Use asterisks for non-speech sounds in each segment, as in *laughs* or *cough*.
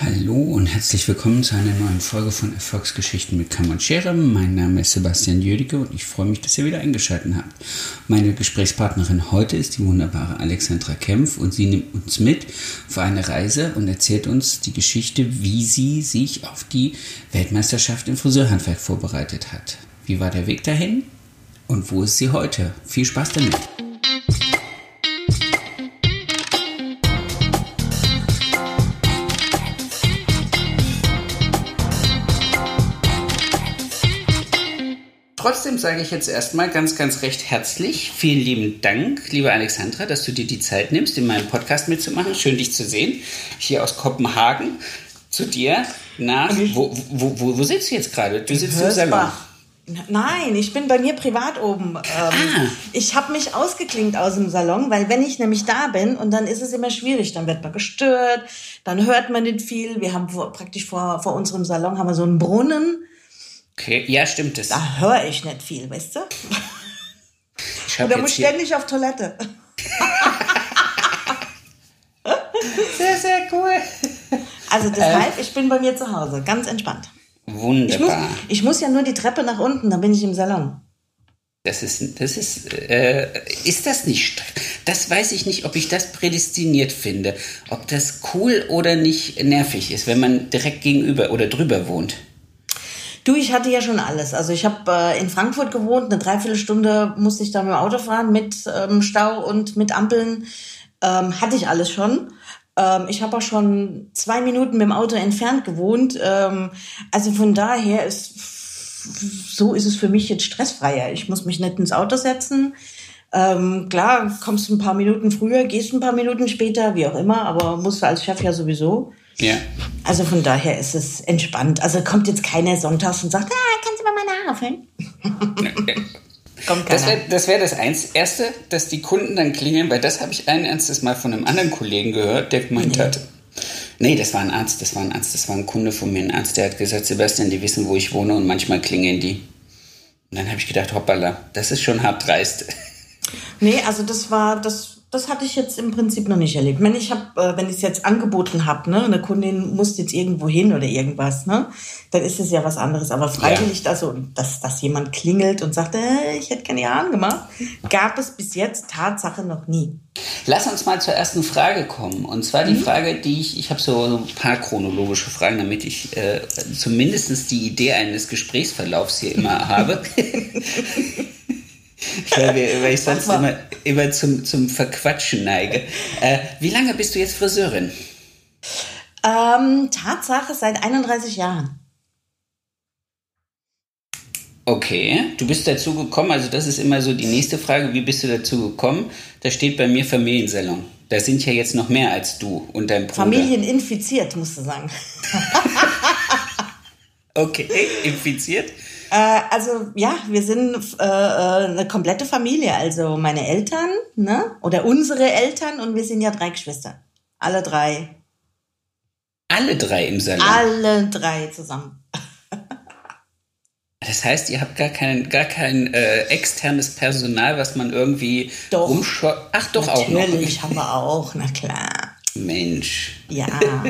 Hallo und herzlich willkommen zu einer neuen Folge von Erfolgsgeschichten mit Kamm und Schere. Mein Name ist Sebastian Jüdicke und ich freue mich, dass ihr wieder eingeschaltet habt. Meine Gesprächspartnerin heute ist die wunderbare Alexandra Kempf und sie nimmt uns mit auf eine Reise und erzählt uns die Geschichte, wie sie sich auf die Weltmeisterschaft im Friseurhandwerk vorbereitet hat. Wie war der Weg dahin und wo ist sie heute? Viel Spaß damit! Trotzdem sage ich jetzt erstmal ganz, ganz recht herzlich. Vielen lieben Dank, liebe Alexandra, dass du dir die Zeit nimmst, in meinem Podcast mitzumachen. Schön, dich zu sehen. Hier aus Kopenhagen zu dir nach. Wo, wo, wo, wo sitzt du jetzt gerade? Du sitzt im Salon. Nein, ich bin bei mir privat oben. Ähm, ah. Ich habe mich ausgeklingt aus dem Salon, weil wenn ich nämlich da bin und dann ist es immer schwierig, dann wird man gestört, dann hört man nicht viel. Wir haben vor, praktisch vor, vor unserem Salon haben wir so einen Brunnen Okay, ja, stimmt es. Da höre ich nicht viel, weißt du? Ich da muss ständig auf Toilette. sehr, sehr cool. Also deshalb, ähm, ich bin bei mir zu Hause, ganz entspannt. Wunderbar. Ich muss, ich muss ja nur die Treppe nach unten, dann bin ich im Salon. Das ist, das ist, äh, ist das nicht, das weiß ich nicht, ob ich das prädestiniert finde. Ob das cool oder nicht nervig ist, wenn man direkt gegenüber oder drüber wohnt. Du, ich hatte ja schon alles. Also ich habe äh, in Frankfurt gewohnt, eine Dreiviertelstunde musste ich da mit dem Auto fahren, mit ähm, Stau und mit Ampeln. Ähm, hatte ich alles schon. Ähm, ich habe auch schon zwei Minuten mit dem Auto entfernt gewohnt. Ähm, also von daher ist so ist es für mich jetzt stressfreier. Ich muss mich nicht ins Auto setzen. Ähm, klar, kommst ein paar Minuten früher, gehst ein paar Minuten später, wie auch immer, aber musst du als Chef ja sowieso. Ja. Also von daher ist es entspannt. Also kommt jetzt keiner sonntags und sagt, ah, kannst du mal meine Haare füllen? *laughs* kommt keiner. Das wäre das, wär das eins, Erste, dass die Kunden dann klingeln, weil das habe ich ein ernstes Mal von einem anderen Kollegen gehört, der gemeint nee. hat, Nee, das war ein Arzt, das war ein Arzt, das war ein Kunde von mir, ein Arzt, der hat gesagt, Sebastian, die wissen, wo ich wohne und manchmal klingeln die. Und dann habe ich gedacht, hoppala, das ist schon hart dreist. *laughs* Nee, also das war, das das hatte ich jetzt im Prinzip noch nicht erlebt. Wenn ich habe, äh, wenn ich es jetzt angeboten habe, ne, eine Kundin muss jetzt irgendwo hin oder irgendwas, ne, dann ist es ja was anderes. Aber freiwillig, ja. also dass, dass jemand klingelt und sagt, äh, ich hätte keine Jahren gemacht, gab es bis jetzt Tatsache noch nie. Lass uns mal zur ersten Frage kommen. Und zwar die mhm. Frage, die ich, ich habe so ein paar chronologische Fragen, damit ich äh, zumindest die Idee eines Gesprächsverlaufs hier immer *laughs* habe. *laughs* weil, *laughs* wir, weil ich sonst immer, immer zum, zum Verquatschen neige. Äh, wie lange bist du jetzt Friseurin? Ähm, Tatsache seit 31 Jahren. Okay, du bist dazu gekommen, also das ist immer so die nächste Frage, wie bist du dazu gekommen? Da steht bei mir Familiensalon. Da sind ja jetzt noch mehr als du und dein Bruder. Familieninfiziert, musst du sagen. *laughs* okay, infiziert? Äh, also ja, wir sind äh, äh, eine komplette Familie. Also meine Eltern, ne? Oder unsere Eltern und wir sind ja drei Geschwister. Alle drei. Alle drei im Salon? Alle drei zusammen. *laughs* Das heißt, ihr habt gar kein, gar kein äh, externes Personal, was man irgendwie doch. rumschaut. Ach, doch Natürlich auch noch. Natürlich *laughs* haben wir auch, na klar. Mensch. Ja. *laughs*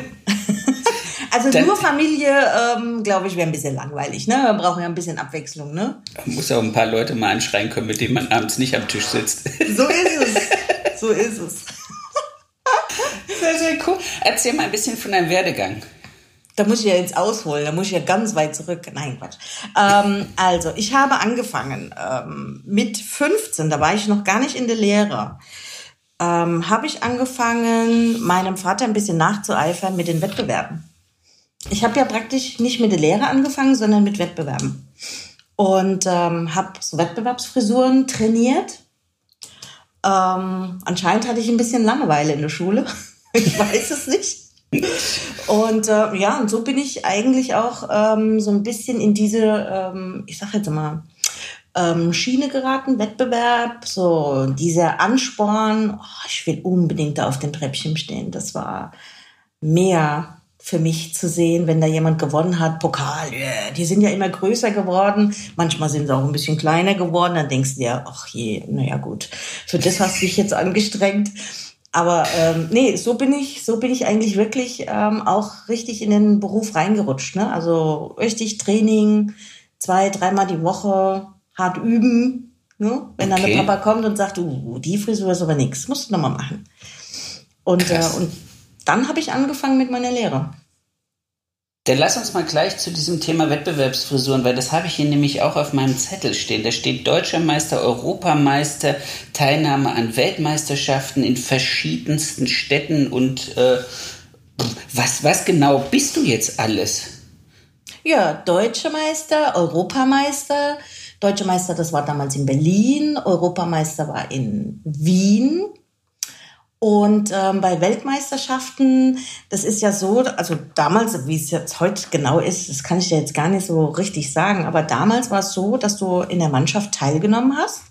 Also nur Familie, ähm, glaube ich, wäre ein bisschen langweilig. Ne? Wir brauchen ja ein bisschen Abwechslung. Ne? Man muss auch ein paar Leute mal anschreien können, mit denen man abends nicht am Tisch sitzt. So ist es. So ist es. Sehr, sehr cool. Erzähl mal ein bisschen von deinem Werdegang. Da muss ich ja jetzt ausholen, da muss ich ja ganz weit zurück. Nein, Quatsch. Ähm, also, ich habe angefangen ähm, mit 15, da war ich noch gar nicht in der Lehre. Ähm, habe ich angefangen, meinem Vater ein bisschen nachzueifern mit den Wettbewerben ich habe ja praktisch nicht mit der Lehre angefangen, sondern mit Wettbewerben. Und ähm, habe so Wettbewerbsfrisuren trainiert. Ähm, anscheinend hatte ich ein bisschen Langeweile in der Schule. *laughs* ich weiß es nicht. Und äh, ja, und so bin ich eigentlich auch ähm, so ein bisschen in diese, ähm, ich sag jetzt mal, ähm, Schiene geraten, Wettbewerb, so dieser Ansporn, oh, ich will unbedingt da auf dem Treppchen stehen. Das war mehr für mich zu sehen, wenn da jemand gewonnen hat, Pokal, yeah, die sind ja immer größer geworden, manchmal sind sie auch ein bisschen kleiner geworden, dann denkst du dir, ach je, naja gut, für das hast du dich jetzt angestrengt. aber ähm, nee, so bin ich, so bin ich eigentlich wirklich ähm, auch richtig in den Beruf reingerutscht. Ne? Also richtig Training, zwei, dreimal die Woche, hart üben. Ne? Wenn okay. dann der Papa kommt und sagt, du, die Frisur ist aber nichts, musst du nochmal machen. Und, äh, und dann habe ich angefangen mit meiner Lehre. Dann lass uns mal gleich zu diesem Thema Wettbewerbsfrisuren, weil das habe ich hier nämlich auch auf meinem Zettel stehen. Da steht Deutscher Meister, Europameister, Teilnahme an Weltmeisterschaften in verschiedensten Städten und äh, was, was genau bist du jetzt alles? Ja, Deutscher Meister, Europameister. Deutscher Meister, das war damals in Berlin. Europameister war in Wien. Und ähm, bei Weltmeisterschaften, das ist ja so, also damals, wie es jetzt heute genau ist, das kann ich dir jetzt gar nicht so richtig sagen, aber damals war es so, dass du in der Mannschaft teilgenommen hast.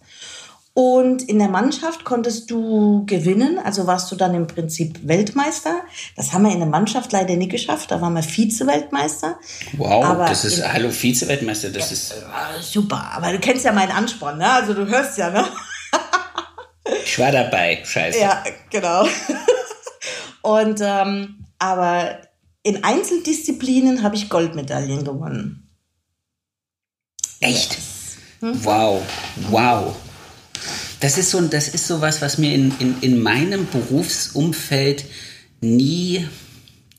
Und in der Mannschaft konntest du gewinnen, also warst du dann im Prinzip Weltmeister. Das haben wir in der Mannschaft leider nicht geschafft, da waren wir Vize-Weltmeister. Wow, aber das ist, hallo Vize-Weltmeister, das ist... Super, aber du kennst ja meinen Ansporn, ne? also du hörst ja, ne? Ich war dabei, scheiße. Ja, genau. *laughs* Und ähm, aber in Einzeldisziplinen habe ich Goldmedaillen gewonnen. Echt? Yes. Hm? Wow, wow. Das ist so, das ist so was, was mir in, in, in meinem Berufsumfeld nie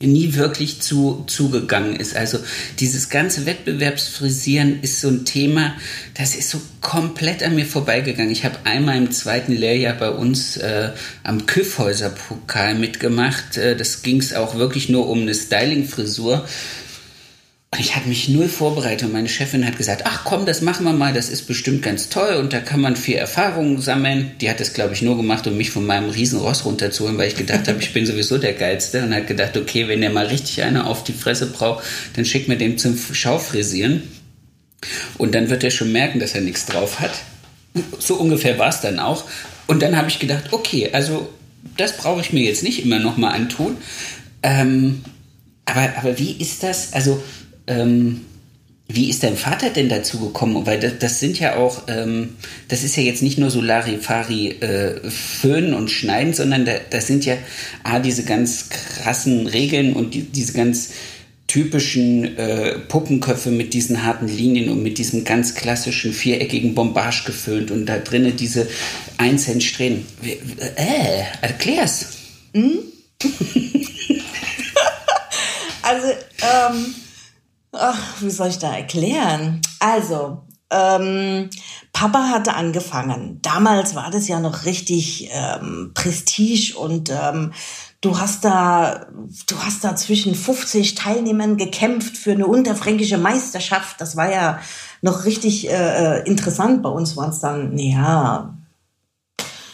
nie wirklich zu, zugegangen ist. Also dieses ganze Wettbewerbsfrisieren ist so ein Thema, das ist so komplett an mir vorbeigegangen. Ich habe einmal im zweiten Lehrjahr bei uns äh, am Küffhäuser-Pokal mitgemacht. Äh, das ging es auch wirklich nur um eine Styling-Frisur. Ich hatte mich null vorbereitet und meine Chefin hat gesagt, ach komm, das machen wir mal, das ist bestimmt ganz toll und da kann man viel Erfahrung sammeln. Die hat das, glaube ich, nur gemacht, um mich von meinem Riesenross runterzuholen, weil ich gedacht habe, ich bin sowieso der Geilste und hat gedacht, okay, wenn der mal richtig einer auf die Fresse braucht, dann schickt mir den zum Schaufrisieren und dann wird er schon merken, dass er nichts drauf hat. So ungefähr war es dann auch. Und dann habe ich gedacht, okay, also das brauche ich mir jetzt nicht immer nochmal antun. Ähm, aber, aber wie ist das? Also ähm, wie ist dein Vater denn dazu gekommen? Weil das, das sind ja auch, ähm, das ist ja jetzt nicht nur so Larifari äh, föhnen und schneiden, sondern da, das sind ja ah, diese ganz krassen Regeln und die, diese ganz typischen äh, Puppenköpfe mit diesen harten Linien und mit diesem ganz klassischen viereckigen Bombage gefüllt und da drinnen diese einzelnen Strähnen. Äh, erklär's. Mhm. *laughs* also, ähm, Ach, wie soll ich da erklären? Also, ähm, Papa hatte angefangen. Damals war das ja noch richtig ähm, Prestige und ähm, du hast da, du hast da zwischen 50 Teilnehmern gekämpft für eine unterfränkische Meisterschaft. Das war ja noch richtig äh, äh interessant. Bei uns waren es dann, ja,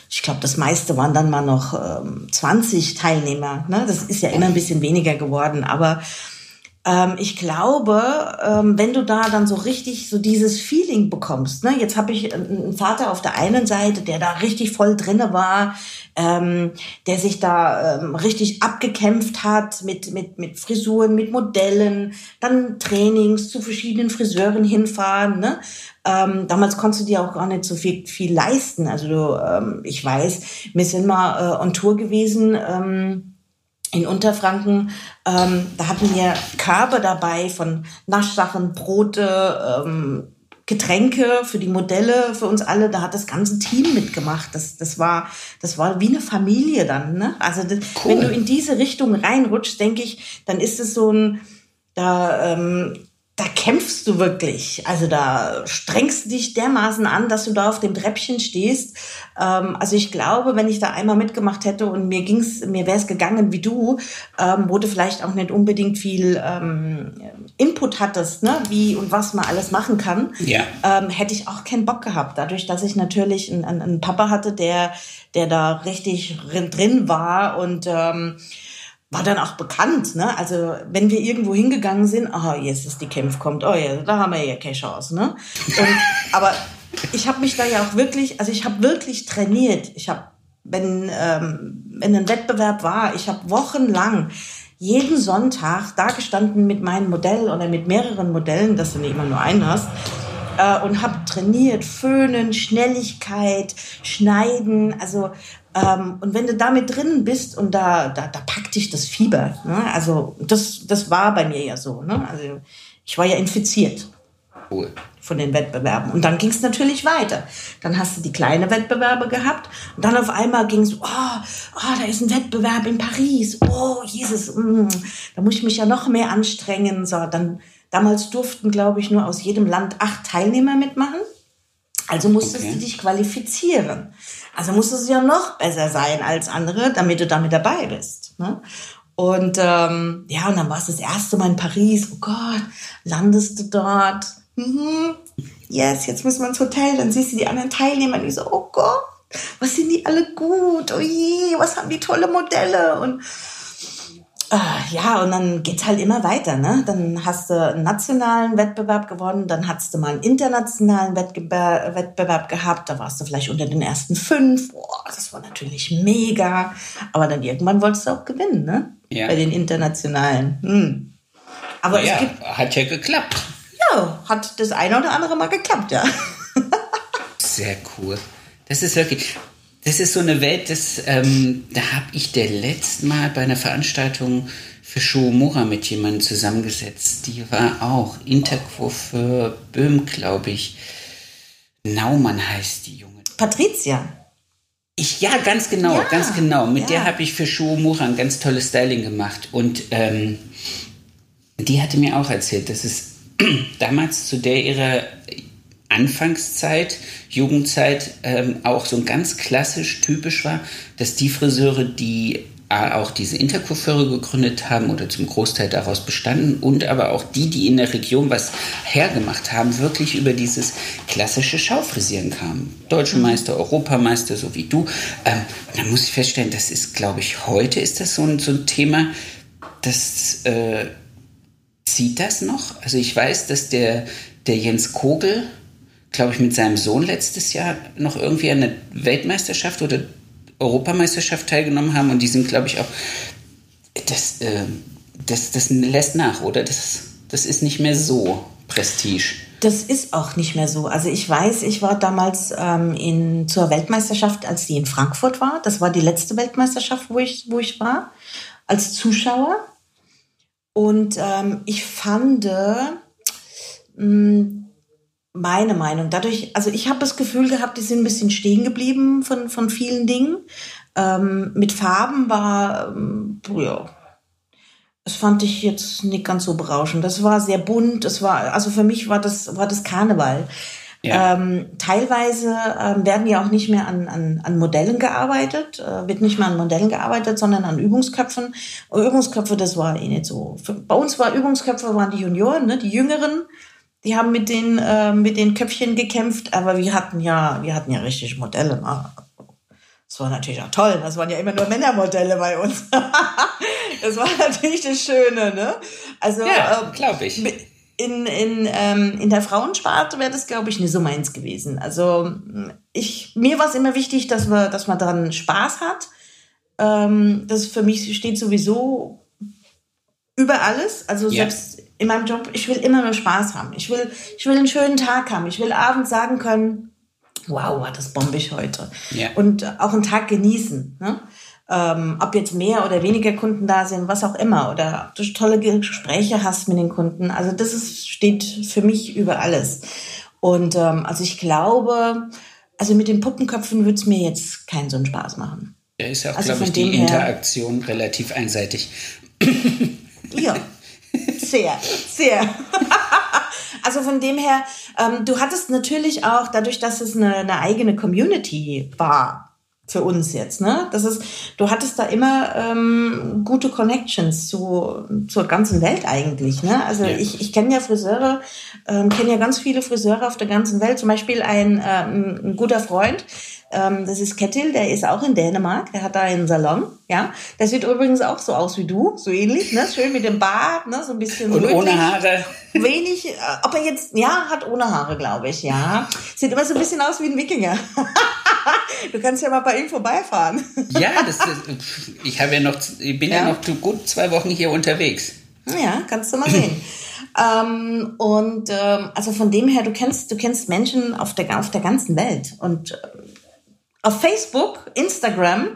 ich glaube, das meiste waren dann mal noch ähm, 20 Teilnehmer. Ne? Das ist ja immer ein bisschen weniger geworden, aber ich glaube, ähm, wenn du da dann so richtig so dieses Feeling bekommst, ne, jetzt habe ich einen Vater auf der einen Seite, der da richtig voll drinne war, ähm, der sich da ähm, richtig abgekämpft hat mit, mit, mit Frisuren, mit Modellen, dann Trainings zu verschiedenen Friseuren hinfahren. Ne? Ähm, damals konntest du dir auch gar nicht so viel, viel leisten. Also du, ähm, ich weiß, wir sind mal äh, on Tour gewesen. Ähm, in Unterfranken, ähm, da hatten wir Körbe dabei von Naschsachen, Brote, ähm, Getränke für die Modelle, für uns alle. Da hat das ganze Team mitgemacht. Das, das, war, das war wie eine Familie dann. Ne? Also das, cool. wenn du in diese Richtung reinrutschst, denke ich, dann ist es so ein, da ähm, da kämpfst du wirklich. Also da strengst du dich dermaßen an, dass du da auf dem Treppchen stehst. Ähm, also ich glaube, wenn ich da einmal mitgemacht hätte und mir ging's, mir wäre es gegangen wie du, ähm, wo du vielleicht auch nicht unbedingt viel ähm, Input hattest, ne, wie und was man alles machen kann, ja. ähm, hätte ich auch keinen Bock gehabt. Dadurch, dass ich natürlich einen, einen Papa hatte, der, der da richtig drin war und ähm, war dann auch bekannt, ne? Also wenn wir irgendwo hingegangen sind, aha, jetzt ist die Kämpf kommt, oh ja, da haben wir ja keine Chance, ne? Und, aber ich habe mich da ja auch wirklich, also ich habe wirklich trainiert. Ich habe, wenn ähm, wenn ein Wettbewerb war, ich habe wochenlang jeden Sonntag da gestanden mit meinem Modell oder mit mehreren Modellen, dass du nicht immer nur einen hast äh, und habe trainiert, Föhnen, Schnelligkeit, Schneiden, also ähm, und wenn du damit drin bist und da, da, da packt dich das Fieber. Ne? Also das, das war bei mir ja so. Ne? Also ich war ja infiziert. Cool. Von den Wettbewerben. Und dann ging es natürlich weiter. Dann hast du die kleinen Wettbewerbe gehabt und dann auf einmal ging es, oh, oh, da ist ein Wettbewerb in Paris. Oh, Jesus, mm, da muss ich mich ja noch mehr anstrengen. So, dann damals durften, glaube ich, nur aus jedem Land acht Teilnehmer mitmachen. Also musstest okay. du dich qualifizieren. Also musstest du ja noch besser sein als andere, damit du damit dabei bist. Ne? Und ähm, ja, und dann war es das erste Mal in Paris. Oh Gott, landest du dort? Mhm. Yes, jetzt müssen wir ins Hotel. Dann siehst du die anderen Teilnehmer, die so, oh Gott, was sind die alle gut? Oh je, was haben die tolle Modelle? Und ja, und dann geht's halt immer weiter, ne? Dann hast du einen nationalen Wettbewerb gewonnen, dann hast du mal einen internationalen Wettbewerb, Wettbewerb gehabt, da warst du vielleicht unter den ersten fünf. Boah, das war natürlich mega. Aber dann irgendwann wolltest du auch gewinnen, ne? Ja. Bei den internationalen. Hm. Aber ja, gibt, hat ja geklappt. Ja, hat das eine oder andere mal geklappt, ja. *laughs* Sehr cool. Das ist wirklich, das ist so eine Welt, das, ähm, da habe ich der letzte Mal bei einer Veranstaltung für Shuomura mit jemandem zusammengesetzt. Die war auch Interquo für Böhm, glaube ich. Naumann heißt die Junge. Patricia. Ich, ja, ganz genau, ja, ganz genau. Mit ja. der habe ich für Shuomura ein ganz tolles Styling gemacht. Und ähm, die hatte mir auch erzählt, dass es *clears throat* damals zu der ihrer Anfangszeit, Jugendzeit ähm, auch so ganz klassisch typisch war, dass die Friseure, die äh, auch diese Intercoiffeure gegründet haben oder zum Großteil daraus bestanden und aber auch die, die in der Region was hergemacht haben, wirklich über dieses klassische Schaufrisieren kamen. Deutsche Meister, Europameister, so wie du. Ähm, da muss ich feststellen, das ist, glaube ich, heute ist das so ein, so ein Thema, das äh, zieht das noch. Also ich weiß, dass der, der Jens Kogel, glaube ich, mit seinem Sohn letztes Jahr noch irgendwie an der Weltmeisterschaft oder Europameisterschaft teilgenommen haben und die sind, glaube ich, auch. Das, äh, das, das lässt nach, oder? Das, das ist nicht mehr so Prestige. Das ist auch nicht mehr so. Also ich weiß, ich war damals ähm, in, zur Weltmeisterschaft, als die in Frankfurt war. Das war die letzte Weltmeisterschaft, wo ich, wo ich war, als Zuschauer. Und ähm, ich fand, hm, meine Meinung. Dadurch, also ich habe das Gefühl gehabt, die sind ein bisschen stehen geblieben von, von vielen Dingen. Ähm, mit Farben war, ähm, ja, das fand ich jetzt nicht ganz so berauschend. Das war sehr bunt. Das war, also für mich war das, war das Karneval. Ja. Ähm, teilweise ähm, werden ja auch nicht mehr an, an, an Modellen gearbeitet, äh, wird nicht mehr an Modellen gearbeitet, sondern an Übungsköpfen. Übungsköpfe, das war eh nicht so. Für, bei uns war Übungsköpfe waren die Junioren, ne, die Jüngeren. Die haben mit den, äh, mit den Köpfchen gekämpft, aber wir hatten ja, wir hatten ja richtig Modelle. Ne? Das war natürlich auch toll. Das waren ja immer nur Männermodelle bei uns. *laughs* das war natürlich das Schöne, ne? Also, ja, ähm, glaube ich. In, in, ähm, in der Frauensparte wäre das, glaube ich, nicht so meins gewesen. Also ich, mir war es immer wichtig, dass, wir, dass man daran Spaß hat. Ähm, das für mich steht sowieso über alles. Also ja. selbst in meinem Job, ich will immer nur Spaß haben. Ich will, ich will einen schönen Tag haben. Ich will abends sagen können, wow, war das bombig heute. Ja. Und auch einen Tag genießen. Ne? Ähm, ob jetzt mehr oder weniger Kunden da sind, was auch immer. Oder ob du tolle Gespräche hast mit den Kunden. Also das ist, steht für mich über alles. Und ähm, also ich glaube, also mit den Puppenköpfen würde es mir jetzt keinen so einen Spaß machen. Ja, ist ja auch, also glaube ich, die Interaktion relativ einseitig. Ja, sehr, sehr. *laughs* also von dem her, ähm, du hattest natürlich auch, dadurch, dass es eine, eine eigene Community war, für uns jetzt, ne? Das ist, du hattest da immer ähm, gute Connections zu, zur ganzen Welt eigentlich, ne? Also ja. ich, ich kenne ja Friseure, ähm, kenne ja ganz viele Friseure auf der ganzen Welt. Zum Beispiel ein, ähm, ein guter Freund, ähm, das ist Kettil, der ist auch in Dänemark, der hat da einen Salon, ja. Der sieht übrigens auch so aus wie du, so ähnlich, ne? Schön mit dem Bart, ne? So ein bisschen Und rötlich. ohne Haare. *laughs* Wenig, äh, ob er jetzt, ja, hat ohne Haare, glaube ich, ja. Sieht immer so ein bisschen aus wie ein Wikinger. *laughs* du kannst ja mal bei ihm vorbeifahren. *laughs* ja, das ist, ich habe ja noch, ich bin ja. ja noch gut zwei Wochen hier unterwegs. Ja, kannst du mal sehen. Ähm, und ähm, also von dem her, du kennst, du kennst Menschen auf der, auf der ganzen Welt. Und äh, auf Facebook, Instagram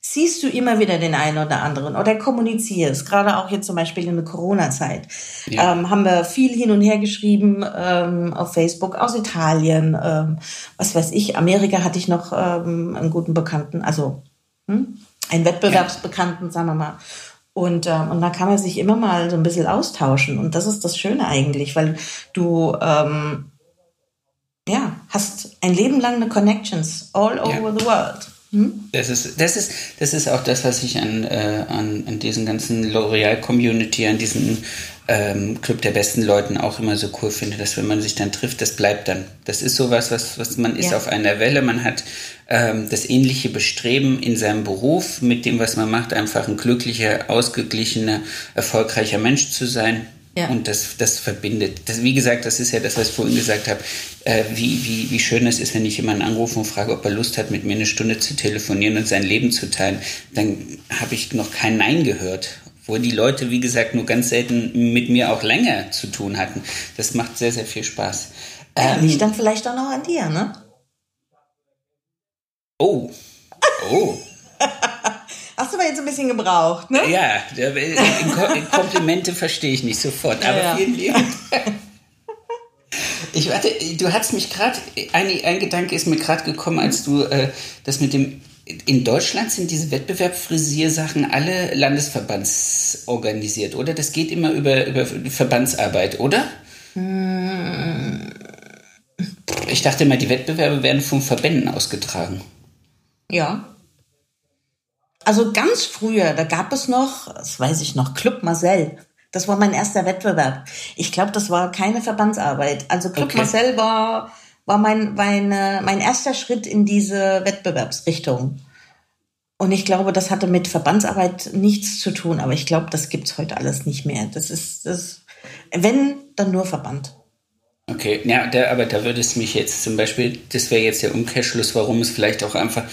siehst du immer wieder den einen oder anderen oder kommunizierst. Gerade auch jetzt zum Beispiel in der Corona-Zeit ja. ähm, haben wir viel hin und her geschrieben ähm, auf Facebook aus Italien, ähm, was weiß ich. Amerika hatte ich noch ähm, einen guten Bekannten, also hm, einen Wettbewerbsbekannten, ja. sagen wir mal. Und, ähm, und da kann man sich immer mal so ein bisschen austauschen. Und das ist das Schöne eigentlich, weil du ähm, ja, hast ein Leben lang eine Connections all over ja. the world. Hm? Das, ist, das, ist, das ist auch das, was ich an, äh, an, an diesen ganzen L'Oreal-Community, an diesem ähm, Club der besten Leuten auch immer so cool finde, dass wenn man sich dann trifft, das bleibt dann. Das ist sowas, was, was man ist ja. auf einer Welle, man hat ähm, das ähnliche Bestreben in seinem Beruf, mit dem, was man macht, einfach ein glücklicher, ausgeglichener, erfolgreicher Mensch zu sein. Ja. Und das, das verbindet. Das, wie gesagt, das ist ja das, was ich vorhin gesagt habe, äh, wie, wie, wie schön es ist, wenn ich jemanden anrufe und frage, ob er Lust hat, mit mir eine Stunde zu telefonieren und sein Leben zu teilen. Dann habe ich noch kein Nein gehört. Wo die Leute, wie gesagt, nur ganz selten mit mir auch länger zu tun hatten. Das macht sehr, sehr viel Spaß. Ähm, liegt dann vielleicht auch noch an dir, ne? Oh. Oh. *laughs* Hast du aber jetzt ein bisschen gebraucht, ne? Ja, Komplimente verstehe ich nicht sofort, aber ja, vielen lieben Ich warte, du hast mich gerade, ein, ein Gedanke ist mir gerade gekommen, als du äh, das mit dem in Deutschland sind diese Wettbewerbsfrisiersachen alle landesverbandsorganisiert, oder? Das geht immer über, über Verbandsarbeit, oder? Hm. Ich dachte immer, die Wettbewerbe werden von Verbänden ausgetragen. Ja. Also ganz früher, da gab es noch, das weiß ich noch, Club Marcel. Das war mein erster Wettbewerb. Ich glaube, das war keine Verbandsarbeit. Also Club okay. Marcel war, war mein, mein, mein erster Schritt in diese Wettbewerbsrichtung. Und ich glaube, das hatte mit Verbandsarbeit nichts zu tun, aber ich glaube, das gibt's heute alles nicht mehr. Das ist, das, wenn, dann nur Verband. Okay, ja, da, aber da würde es mich jetzt zum Beispiel, das wäre jetzt der Umkehrschluss, warum es vielleicht auch einfach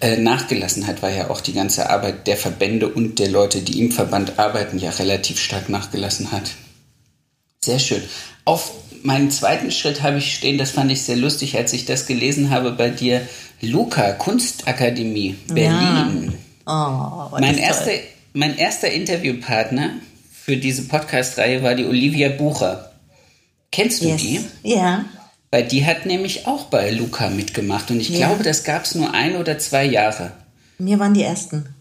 äh, nachgelassen hat, weil ja auch die ganze Arbeit der Verbände und der Leute, die im Verband arbeiten, ja relativ stark nachgelassen hat. Sehr schön. Auf meinen zweiten Schritt habe ich stehen, das fand ich sehr lustig, als ich das gelesen habe bei dir, Luca, Kunstakademie, Berlin. Ja. Oh, mein, erster, mein erster Interviewpartner für diese Podcast-Reihe war die Olivia Bucher. Kennst du yes. die? Ja. Weil die hat nämlich auch bei Luca mitgemacht und ich ja. glaube, das gab es nur ein oder zwei Jahre. Mir waren die ersten.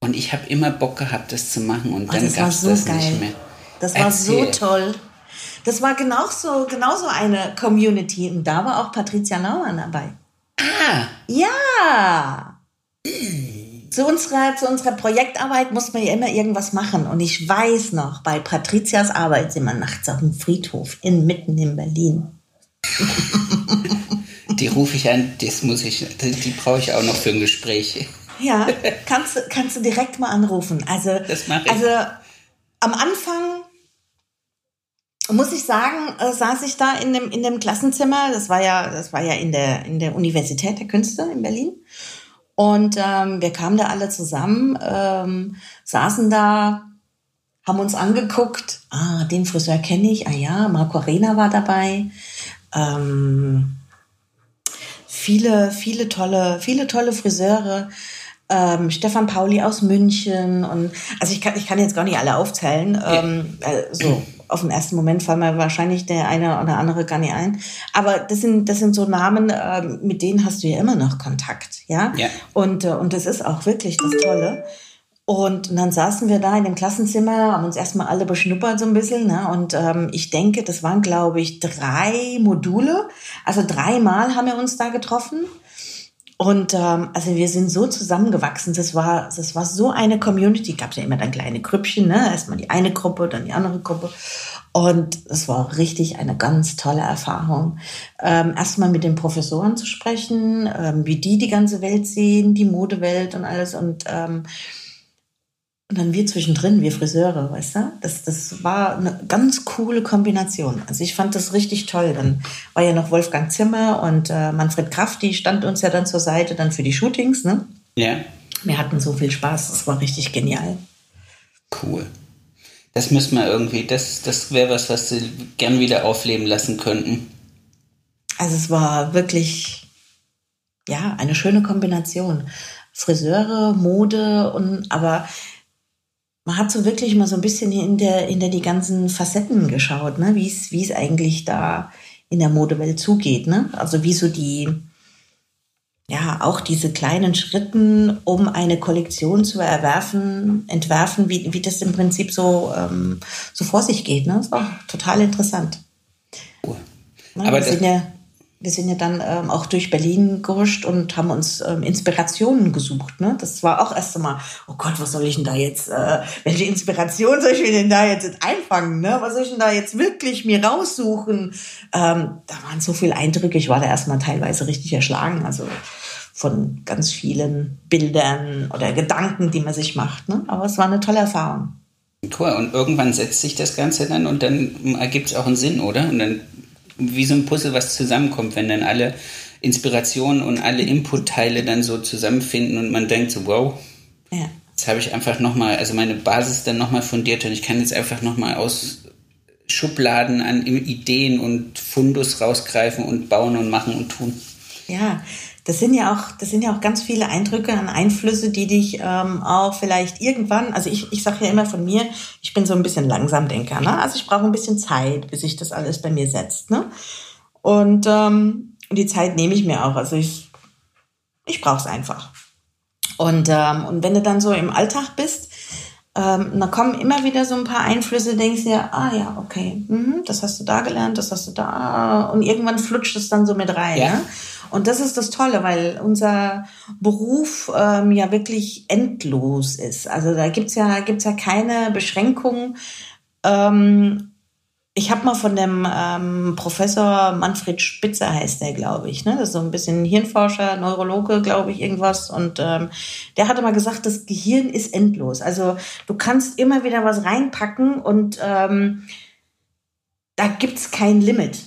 Und ich habe immer Bock gehabt, das zu machen und oh, dann gab es so das geil. nicht mehr. Das war Erzähl. so toll. Das war genauso, genauso eine Community und da war auch Patricia Naumann dabei. Ah! Ja! Zu unserer, zu unserer Projektarbeit muss man ja immer irgendwas machen. Und ich weiß noch, bei Patrizias Arbeit sind wir nachts auf dem Friedhof in, mitten in Berlin. *laughs* Die rufe ich an, das muss ich, die, die brauche ich auch noch für ein Gespräch. Ja, kannst, kannst du direkt mal anrufen. Also, das mache ich. also am Anfang muss ich sagen, äh, saß ich da in dem, in dem Klassenzimmer. Das war ja, das war ja in der, in der Universität der Künste in Berlin. Und ähm, wir kamen da alle zusammen, ähm, saßen da, haben uns angeguckt. Ah, den Friseur kenne ich. Ah ja, Marco Arena war dabei. Ähm, viele, viele tolle, viele tolle Friseure. Ähm, Stefan Pauli aus München und also ich kann, ich kann jetzt gar nicht alle aufzählen. Ähm, äh, so auf den ersten Moment fallen mir wahrscheinlich der eine oder andere gar nicht ein. Aber das sind, das sind so Namen, äh, mit denen hast du ja immer noch Kontakt, ja? ja. Und, äh, und das ist auch wirklich das Tolle. Und, und dann saßen wir da in dem Klassenzimmer, haben uns erstmal alle beschnuppert so ein bisschen. Ne? Und ähm, ich denke, das waren, glaube ich, drei Module. Also dreimal haben wir uns da getroffen. Und ähm, also wir sind so zusammengewachsen. Das war, das war so eine Community. Gab ja immer dann kleine Grüppchen, ne? Erstmal die eine Gruppe, dann die andere Gruppe. Und es war richtig eine ganz tolle Erfahrung. Ähm, erstmal mit den Professoren zu sprechen, ähm, wie die die ganze Welt sehen, die Modewelt und alles. Und ähm, und dann wir zwischendrin, wir Friseure, weißt du? Das, das war eine ganz coole Kombination. Also ich fand das richtig toll. Dann war ja noch Wolfgang Zimmer und äh, Manfred Kraft, die stand uns ja dann zur Seite dann für die Shootings, ne? Ja. Wir hatten so viel Spaß, das war richtig genial. Cool. Das müssen wir irgendwie, das, das wäre was, was sie gern wieder aufleben lassen könnten. Also es war wirklich, ja, eine schöne Kombination. Friseure, Mode und, aber man hat so wirklich mal so ein bisschen in der, in der die ganzen Facetten geschaut, ne? wie es, wie es eigentlich da in der Modewelt zugeht, ne? Also wie so die, ja, auch diese kleinen Schritten, um eine Kollektion zu erwerfen, entwerfen, wie, wie das im Prinzip so, ähm, so vor sich geht. Ne? Das war total interessant. Ne, Aber wir sind ja wir sind ja dann ähm, auch durch Berlin gehuscht und haben uns ähm, Inspirationen gesucht. Ne? Das war auch erst einmal, oh Gott, was soll ich denn da jetzt, äh, welche Inspiration soll ich mir denn da jetzt einfangen? Ne? Was soll ich denn da jetzt wirklich mir raussuchen? Ähm, da waren so viele Eindrücke, ich war da erstmal teilweise richtig erschlagen. Also von ganz vielen Bildern oder Gedanken, die man sich macht. Ne? Aber es war eine tolle Erfahrung. Cool, und irgendwann setzt sich das Ganze dann und dann ergibt es auch einen Sinn, oder? Und dann wie so ein Puzzle, was zusammenkommt, wenn dann alle Inspirationen und alle Inputteile dann so zusammenfinden und man denkt so, wow, ja. jetzt habe ich einfach nochmal, also meine Basis dann nochmal fundiert und ich kann jetzt einfach nochmal aus Schubladen an Ideen und Fundus rausgreifen und bauen und machen und tun. Ja, das sind ja auch, das sind ja auch ganz viele Eindrücke und Einflüsse, die dich ähm, auch vielleicht irgendwann, also ich, ich sage ja immer von mir, ich bin so ein bisschen Langsamdenker, ne? Also ich brauche ein bisschen Zeit, bis sich das alles bei mir setzt, ne? Und ähm, die Zeit nehme ich mir auch. Also ich, ich brauche es einfach. Und, ähm, und wenn du dann so im Alltag bist, ähm, dann kommen immer wieder so ein paar Einflüsse, denkst dir, ah ja, okay, mh, das hast du da gelernt, das hast du da. Und irgendwann flutscht es dann so mit rein. Ja. Ne? Und das ist das Tolle, weil unser Beruf ähm, ja wirklich endlos ist. Also da gibt's ja, gibt's ja keine Beschränkungen. Ähm, ich habe mal von dem ähm, Professor Manfred Spitzer heißt der, glaube ich. Ne? Das ist so ein bisschen Hirnforscher, Neurologe, glaube ich, irgendwas. Und ähm, der hatte mal gesagt, das Gehirn ist endlos. Also du kannst immer wieder was reinpacken und ähm, da gibt's kein Limit.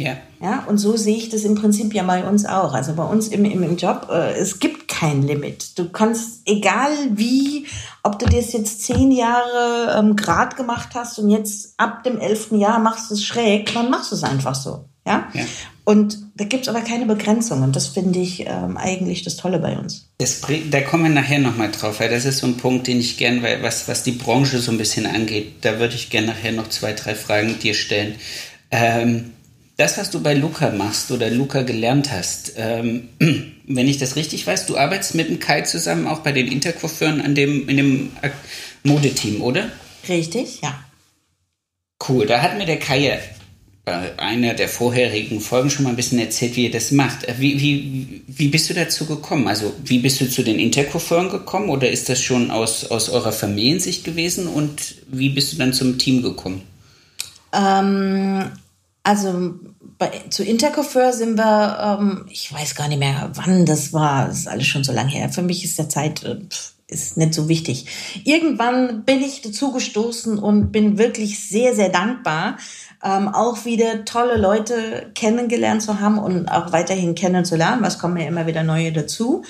Ja. Ja, und so sehe ich das im Prinzip ja bei uns auch. Also bei uns im, im, im Job, äh, es gibt kein Limit. Du kannst, egal wie, ob du das jetzt zehn Jahre ähm, grad gemacht hast und jetzt ab dem elften Jahr machst du es schräg, dann machst du es einfach so. Ja? ja. Und da gibt es aber keine Begrenzung und das finde ich ähm, eigentlich das Tolle bei uns. Das, da kommen wir nachher nochmal drauf, weil das ist so ein Punkt, den ich gern, weil was, was die Branche so ein bisschen angeht, da würde ich gerne nachher noch zwei, drei Fragen dir stellen. Ähm, das, was du bei Luca machst oder Luca gelernt hast, ähm, *clears throat* wenn ich das richtig weiß, du arbeitest mit dem Kai zusammen auch bei den Intercoiffeuren an dem, in dem Modeteam, oder? Richtig, ja. Cool, da hat mir der Kai ja bei einer der vorherigen Folgen schon mal ein bisschen erzählt, wie er das macht. Äh, wie, wie, wie bist du dazu gekommen? Also, wie bist du zu den Intercoiffeuren gekommen oder ist das schon aus, aus eurer Familiensicht gewesen und wie bist du dann zum Team gekommen? Ähm, also bei, zu Intercoiffeur sind wir, ähm, ich weiß gar nicht mehr, wann das war. Das ist alles schon so lange her. Für mich ist der Zeit äh, ist nicht so wichtig. Irgendwann bin ich dazu gestoßen und bin wirklich sehr, sehr dankbar, ähm, auch wieder tolle Leute kennengelernt zu haben und auch weiterhin kennenzulernen. Was kommen ja immer wieder neue dazu.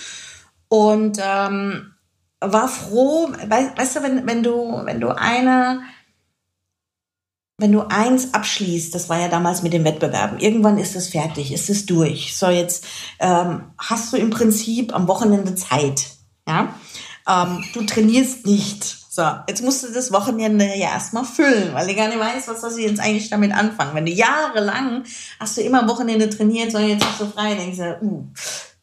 Und ähm, war froh, weißt, weißt du, wenn, wenn du, wenn du eine wenn du eins abschließt, das war ja damals mit den Wettbewerben, irgendwann ist es fertig, ist es durch. So, jetzt ähm, hast du im Prinzip am Wochenende Zeit. Ja? Ähm, du trainierst nicht. So, jetzt musst du das Wochenende ja erstmal füllen, weil du gar nicht weißt, was soll ich jetzt eigentlich damit anfangen. Wenn du jahrelang hast du immer am Wochenende trainiert, so jetzt hast du frei, denkst du, uh,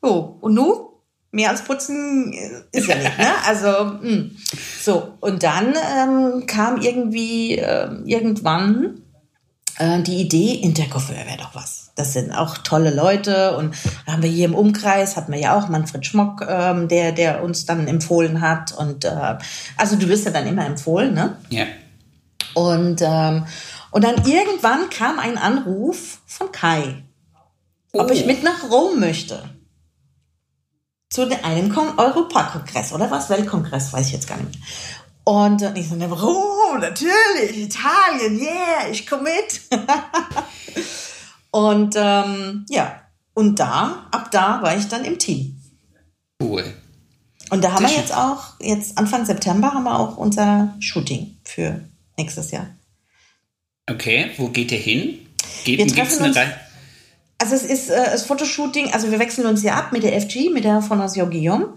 oh, und nu? Mehr als putzen ist ja nicht. Ne? Also mh. Hm. so und dann ähm, kam irgendwie äh, irgendwann äh, die Idee, Intercoiffeur wäre doch was. Das sind auch tolle Leute und da haben wir hier im Umkreis hatten wir ja auch Manfred Schmock, ähm, der der uns dann empfohlen hat und äh, also du wirst ja dann immer empfohlen, ne? Ja. Und ähm, und dann irgendwann kam ein Anruf von Kai, oh. ob ich mit nach Rom möchte zu einem Europakongress oder was? Weltkongress, weiß ich jetzt gar nicht mehr. Und ich so, warum? Natürlich, Italien, yeah, ich komme mit. *laughs* und ähm, ja, und da, ab da war ich dann im Team. Cool. Und da haben wir jetzt auch, jetzt Anfang September haben wir auch unser Shooting für nächstes Jahr. Okay, wo geht ihr hin? Geht, wir treffen uns, also es ist äh, das Fotoshooting, also wir wechseln uns ja ab mit der FG, mit der Fondation Guillaume.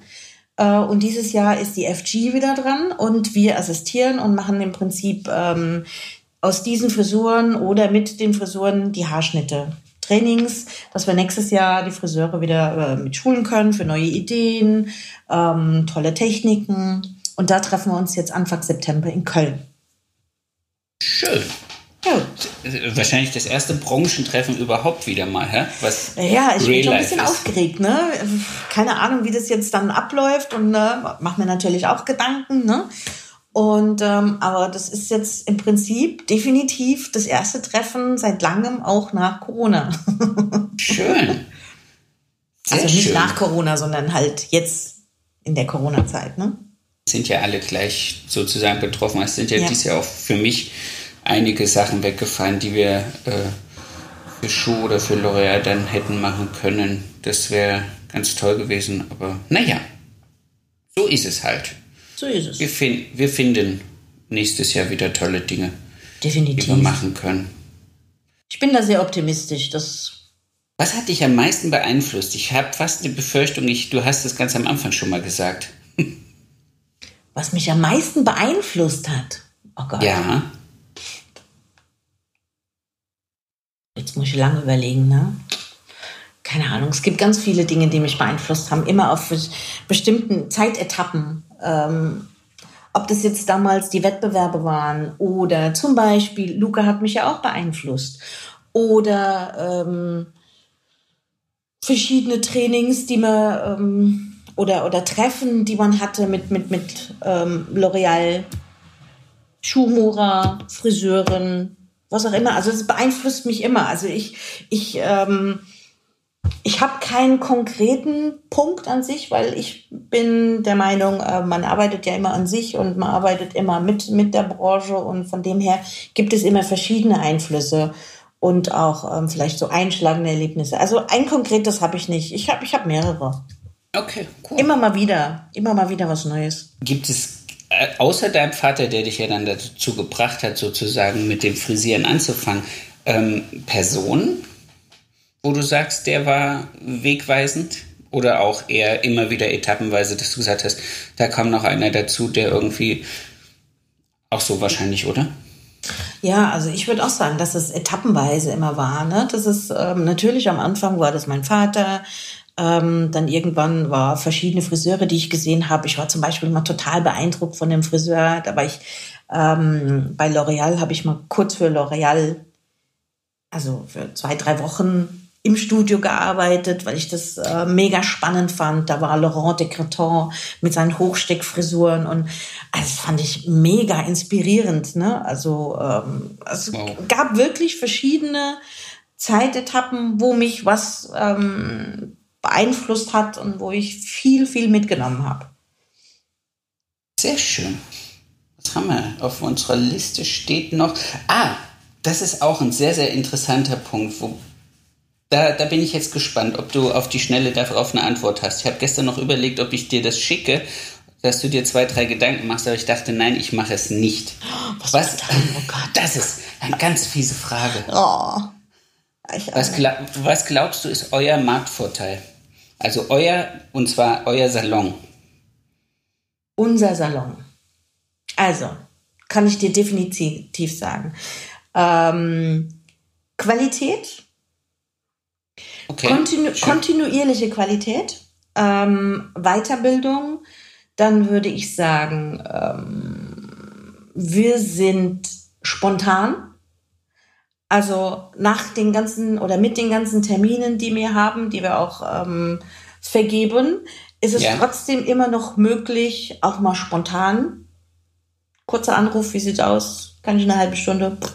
Äh, und dieses Jahr ist die FG wieder dran und wir assistieren und machen im Prinzip ähm, aus diesen Frisuren oder mit den Frisuren die Haarschnitte. Trainings, dass wir nächstes Jahr die Friseure wieder äh, mit schulen können für neue Ideen, ähm, tolle Techniken. Und da treffen wir uns jetzt Anfang September in Köln. Schön. Ja. Wahrscheinlich das erste Branchentreffen überhaupt wieder mal, hä? Was ja, ich bin schon ein bisschen ist. aufgeregt, ne? Keine Ahnung, wie das jetzt dann abläuft und ne, mache mir natürlich auch Gedanken, ne? Und ähm, aber das ist jetzt im Prinzip definitiv das erste Treffen seit langem auch nach Corona. Schön. *laughs* Sehr also nicht schön. nach Corona, sondern halt jetzt in der Corona-Zeit, ne? Sind ja alle gleich sozusagen betroffen. Es sind ja, ja. dies Jahr auch für mich einige Sachen weggefallen, die wir äh, für Schuh oder für L'Oreal dann hätten machen können. Das wäre ganz toll gewesen, aber naja, so ist es halt. So ist es. Wir, fin wir finden nächstes Jahr wieder tolle Dinge, Definitiv. die wir machen können. Ich bin da sehr optimistisch. Das Was hat dich am meisten beeinflusst? Ich habe fast eine Befürchtung, ich, du hast es ganz am Anfang schon mal gesagt. *laughs* Was mich am meisten beeinflusst hat? Oh Gott. Ja. Jetzt muss ich lange überlegen, ne? Keine Ahnung, es gibt ganz viele Dinge, die mich beeinflusst haben, immer auf bestimmten Zeitetappen. Ähm, ob das jetzt damals die Wettbewerbe waren oder zum Beispiel, Luca hat mich ja auch beeinflusst. Oder ähm, verschiedene Trainings, die man ähm, oder, oder Treffen, die man hatte mit, mit, mit ähm, L'Oreal, Schuhmurer, Friseurin, was auch immer. Also es beeinflusst mich immer. Also ich, ich, ähm, ich habe keinen konkreten Punkt an sich, weil ich bin der Meinung, äh, man arbeitet ja immer an sich und man arbeitet immer mit, mit der Branche und von dem her gibt es immer verschiedene Einflüsse und auch ähm, vielleicht so einschlagende Erlebnisse. Also ein konkretes habe ich nicht. Ich habe ich hab mehrere. Okay, cool. Immer mal wieder, immer mal wieder was Neues. Gibt es außer deinem Vater, der dich ja dann dazu gebracht hat, sozusagen mit dem Frisieren anzufangen, ähm, Personen, wo du sagst, der war wegweisend? Oder auch eher immer wieder etappenweise, dass du gesagt hast, da kam noch einer dazu, der irgendwie auch so wahrscheinlich, oder? Ja, also ich würde auch sagen, dass es etappenweise immer war. Ne? Das ist ähm, natürlich am Anfang war das mein Vater, ähm, dann irgendwann war verschiedene Friseure, die ich gesehen habe. Ich war zum Beispiel mal total beeindruckt von dem Friseur. Da war ich ähm, bei L'Oreal, habe ich mal kurz für L'Oreal, also für zwei, drei Wochen im Studio gearbeitet, weil ich das äh, mega spannend fand. Da war Laurent de Creton mit seinen Hochsteckfrisuren und also das fand ich mega inspirierend. Ne? Also ähm, es wow. gab wirklich verschiedene Zeitetappen, wo mich was ähm, beeinflusst hat und wo ich viel, viel mitgenommen habe. Sehr schön. Was haben wir? Auf unserer Liste steht noch. Ah, das ist auch ein sehr, sehr interessanter Punkt, wo da, da bin ich jetzt gespannt, ob du auf die Schnelle darauf eine Antwort hast. Ich habe gestern noch überlegt, ob ich dir das schicke, dass du dir zwei, drei Gedanken machst, aber ich dachte, nein, ich mache es nicht. Was? Was? Oh Gott. Das ist eine ganz fiese Frage. Oh. Was, glaub, was glaubst du, ist euer Marktvorteil? Also euer, und zwar euer Salon. Unser Salon. Also, kann ich dir definitiv sagen. Ähm, Qualität. Okay, kontinu schön. kontinuierliche Qualität. Ähm, Weiterbildung. Dann würde ich sagen, ähm, wir sind spontan. Also nach den ganzen oder mit den ganzen Terminen, die wir haben, die wir auch ähm, vergeben, ist es ja. trotzdem immer noch möglich, auch mal spontan. Kurzer Anruf, wie sieht's aus? Kann ich eine halbe Stunde? Pff,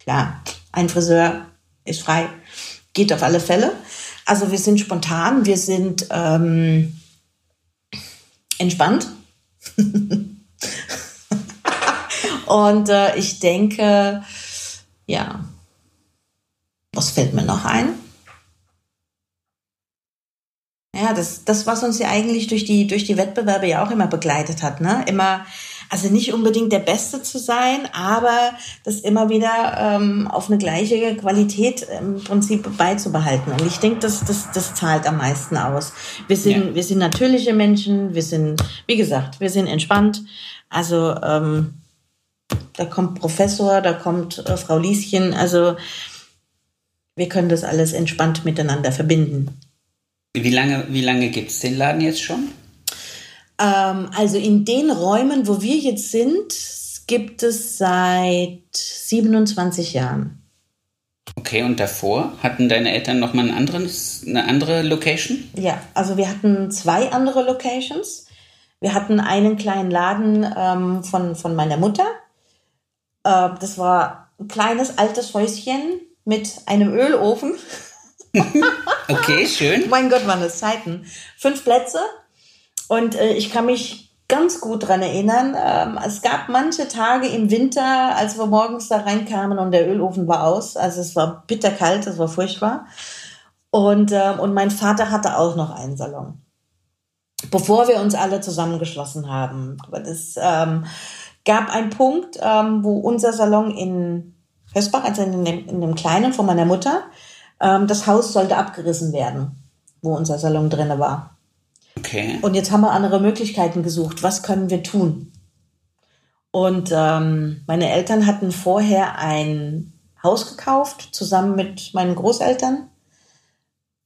klar, ein Friseur ist frei. Geht auf alle Fälle. Also wir sind spontan, wir sind ähm, entspannt. *laughs* Und äh, ich denke, ja, was fällt mir noch ein? Ja, das, das, was uns ja eigentlich durch die, durch die Wettbewerbe ja auch immer begleitet hat, ne? Immer also nicht unbedingt der Beste zu sein, aber das immer wieder ähm, auf eine gleiche Qualität im Prinzip beizubehalten. Und ich denke, das, das, das zahlt am meisten aus. Wir sind, ja. wir sind natürliche Menschen, wir sind, wie gesagt, wir sind entspannt. Also ähm, da kommt Professor, da kommt äh, Frau Lieschen, also wir können das alles entspannt miteinander verbinden. Wie lange, wie lange gibt es den Laden jetzt schon? Ähm, also in den Räumen, wo wir jetzt sind, gibt es seit 27 Jahren. Okay, und davor hatten deine Eltern noch mal ein anderes, eine andere Location? Ja, also wir hatten zwei andere Locations. Wir hatten einen kleinen Laden ähm, von, von meiner Mutter. Äh, das war ein kleines altes Häuschen mit einem Ölofen. *laughs* okay, schön. *laughs* mein Gott, waren das Zeiten. Fünf Plätze. Und äh, ich kann mich ganz gut daran erinnern. Ähm, es gab manche Tage im Winter, als wir morgens da reinkamen und der Ölofen war aus. Also es war bitterkalt, es war furchtbar. Und, äh, und mein Vater hatte auch noch einen Salon. Bevor wir uns alle zusammengeschlossen haben. Aber das ähm, gab einen Punkt, ähm, wo unser Salon in Hösbach, also in dem, in dem kleinen von meiner Mutter, ähm, das Haus sollte abgerissen werden, wo unser Salon drinne war. Okay. Und jetzt haben wir andere Möglichkeiten gesucht. Was können wir tun? Und ähm, meine Eltern hatten vorher ein Haus gekauft, zusammen mit meinen Großeltern,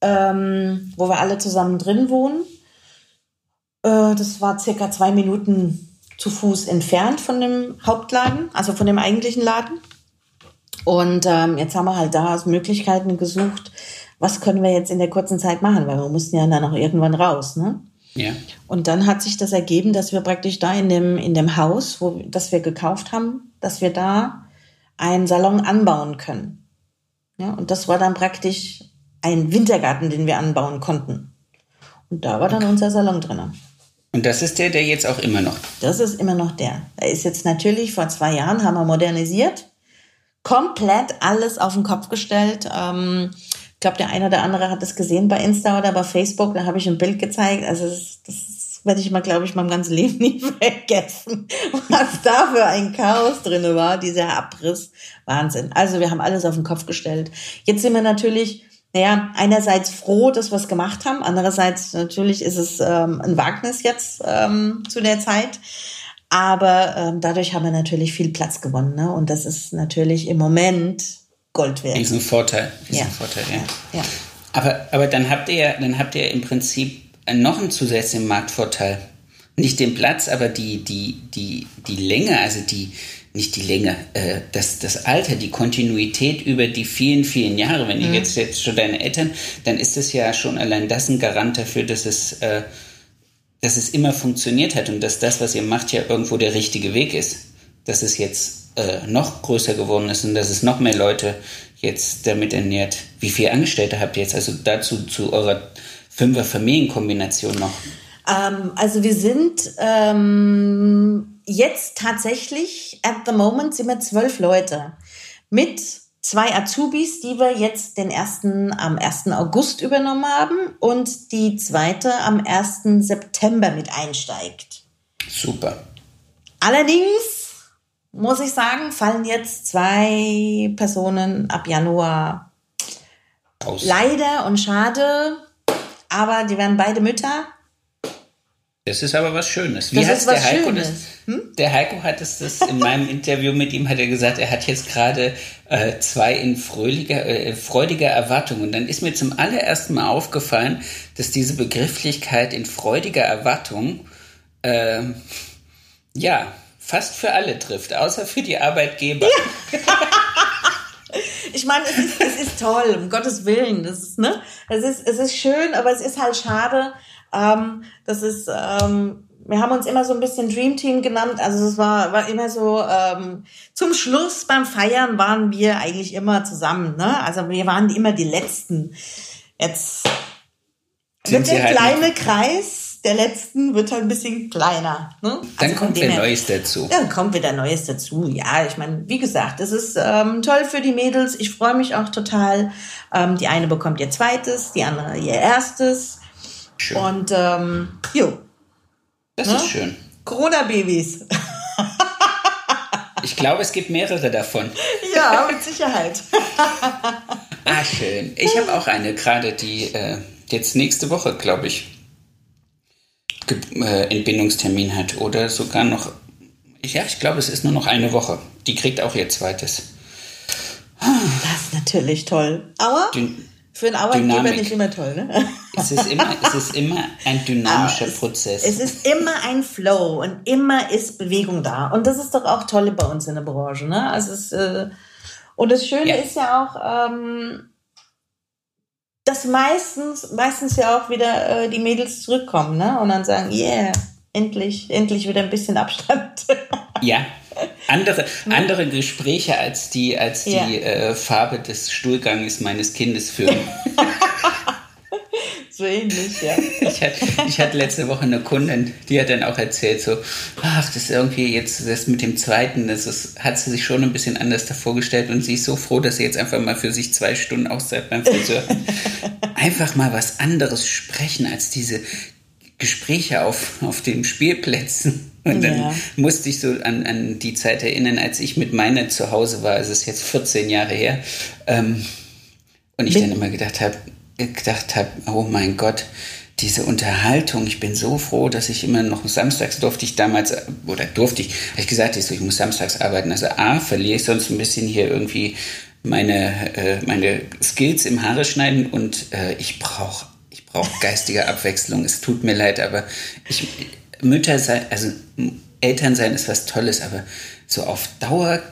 ähm, wo wir alle zusammen drin wohnen. Äh, das war circa zwei Minuten zu Fuß entfernt von dem Hauptladen, also von dem eigentlichen Laden. Und ähm, jetzt haben wir halt da Möglichkeiten gesucht, was können wir jetzt in der kurzen Zeit machen, weil wir mussten ja dann auch irgendwann raus. Ne? Ja. Und dann hat sich das ergeben, dass wir praktisch da in dem, in dem Haus, wo, das wir gekauft haben, dass wir da einen Salon anbauen können. Ja, und das war dann praktisch ein Wintergarten, den wir anbauen konnten. Und da war dann okay. unser Salon drin. Und das ist der, der jetzt auch immer noch? Das ist immer noch der. Er ist jetzt natürlich vor zwei Jahren, haben wir modernisiert komplett alles auf den Kopf gestellt. Ähm, ich glaube, der eine oder andere hat es gesehen bei Insta oder bei Facebook. Da habe ich ein Bild gezeigt. Also das, das werde ich mal, glaube ich, mein ganzes Leben *laughs* nie vergessen, was da für ein Chaos drin war, dieser Abriss. Wahnsinn. Also wir haben alles auf den Kopf gestellt. Jetzt sind wir natürlich naja, einerseits froh, dass wir es gemacht haben, andererseits natürlich ist es ähm, ein Wagnis jetzt ähm, zu der Zeit. Aber ähm, dadurch haben wir natürlich viel Platz gewonnen. Ne? Und das ist natürlich im Moment Gold wert. Riesen Vorteil. Riesen ja. Vorteil, ja. ja. Aber, aber dann habt ihr dann habt ihr im Prinzip noch einen zusätzlichen Marktvorteil. Nicht den Platz, aber die, die, die, die Länge, also die, nicht die Länge, äh, das, das Alter, die Kontinuität über die vielen, vielen Jahre. Wenn mhm. ihr jetzt, jetzt schon deine Eltern, dann ist es ja schon allein das ein Garant dafür, dass es äh, dass es immer funktioniert hat und dass das, was ihr macht, ja irgendwo der richtige Weg ist. Dass es jetzt äh, noch größer geworden ist und dass es noch mehr Leute jetzt damit ernährt. Wie viele Angestellte habt ihr jetzt? Also dazu zu eurer Fünfer-Familienkombination noch? Ähm, also wir sind ähm, jetzt tatsächlich, at the moment sind wir zwölf Leute. Mit zwei Azubis, die wir jetzt den ersten am 1. August übernommen haben und die zweite am 1. September mit einsteigt. Super. Allerdings muss ich sagen, fallen jetzt zwei Personen ab Januar aus. Leider und schade, aber die werden beide Mütter das ist aber was Schönes. Wie das heißt der Heiko Schönes. das? Hm? Der Heiko hat es das in meinem *laughs* Interview mit ihm hat er gesagt, er hat jetzt gerade äh, zwei in fröhlicher, äh, freudiger Erwartung. Und dann ist mir zum allerersten Mal aufgefallen, dass diese Begrifflichkeit in freudiger Erwartung äh, ja fast für alle trifft, außer für die Arbeitgeber. Ja. ich meine, es ist, es ist toll, um Gottes Willen. Das ist, ne? es, ist, es ist schön, aber es ist halt schade, ähm, das ist, ähm, wir haben uns immer so ein bisschen Dream Team genannt. Also es war, war immer so, ähm, zum Schluss beim Feiern waren wir eigentlich immer zusammen. Ne? Also wir waren immer die Letzten. Jetzt Sind wird der halt kleine Kreis der Letzten wird halt ein bisschen kleiner. Ne? Dann also kommt wieder Neues dazu. Dann kommt wieder Neues dazu. Ja, ich meine, wie gesagt, das ist ähm, toll für die Mädels. Ich freue mich auch total. Ähm, die eine bekommt ihr zweites, die andere ihr erstes. Schön. Und ähm, jo. Das ne? ist schön. Corona-Babys. Ich glaube, es gibt mehrere davon. *laughs* Ja, mit Sicherheit. *laughs* ah, schön. Ich habe auch eine gerade, die äh, jetzt nächste Woche, glaube ich, äh, Entbindungstermin hat oder sogar noch, ja, ich glaube, es ist nur noch eine Woche. Die kriegt auch ihr zweites. Das ist natürlich toll. Aber Dün für einen Arbeitgeber Dynamik. nicht immer toll, ne? Es ist immer, es ist immer ein *laughs* dynamischer es, Prozess. Es ist immer ein Flow und immer ist Bewegung da. Und das ist doch auch toll bei uns in der Branche, ne? Also es, äh, und das Schöne ja. ist ja auch, ähm, dass meistens, meistens ja auch wieder äh, die Mädels zurückkommen, ne? Und dann sagen, yeah, endlich, endlich wieder ein bisschen Abstand. ja. *laughs* Andere, andere Gespräche als die, als die ja. äh, Farbe des Stuhlganges meines Kindes führen. *laughs* so ähnlich, ja. Ich hatte, ich hatte letzte Woche eine Kundin, die hat dann auch erzählt, so, ach, das ist irgendwie jetzt, das mit dem zweiten, das ist, hat sie sich schon ein bisschen anders da vorgestellt und sie ist so froh, dass sie jetzt einfach mal für sich zwei Stunden Auszeit beim Friseur *laughs* einfach mal was anderes sprechen als diese Gespräche auf, auf den Spielplätzen. Und dann ja. musste ich so an, an die Zeit erinnern, als ich mit meiner zu Hause war, es ist jetzt 14 Jahre her, ähm, und ich dann immer gedacht habe, gedacht habe, oh mein Gott, diese Unterhaltung, ich bin so froh, dass ich immer noch samstags durfte ich damals, oder durfte ich, habe ich gesagt, ich, muss samstags arbeiten. Also A, verliere ich sonst ein bisschen hier irgendwie meine, äh, meine Skills im Haare schneiden und äh, ich brauche ich brauche geistige Abwechslung. Es tut mir leid, aber ich, Mütter sein, also Eltern sein ist was Tolles, aber so auf Dauer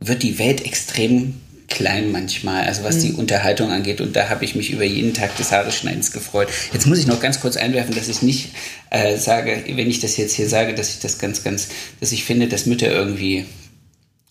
wird die Welt extrem klein manchmal, also was mhm. die Unterhaltung angeht. Und da habe ich mich über jeden Tag des Haareschneidens gefreut. Jetzt muss ich noch ganz kurz einwerfen, dass ich nicht äh, sage, wenn ich das jetzt hier sage, dass ich das ganz, ganz, dass ich finde, dass Mütter irgendwie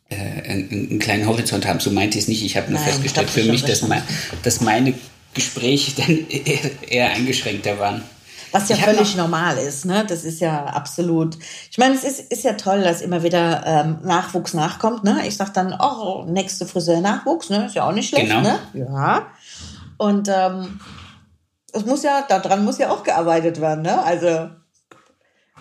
äh, einen, einen, kleinen Horizont haben. So meinte ich es nicht. Ich habe nur Nein, festgestellt für mich, dass, mein, dass meine Gespräche *laughs* dann eher eingeschränkter waren. Was ja völlig normal ist, ne? Das ist ja absolut. Ich meine, es ist, ist ja toll, dass immer wieder ähm, Nachwuchs nachkommt, ne? Ich sag dann, oh, nächste Friseur Nachwuchs, ne? Ist ja auch nicht schlecht, genau. ne? Ja. Und ähm, es muss ja, daran muss ja auch gearbeitet werden, ne? Also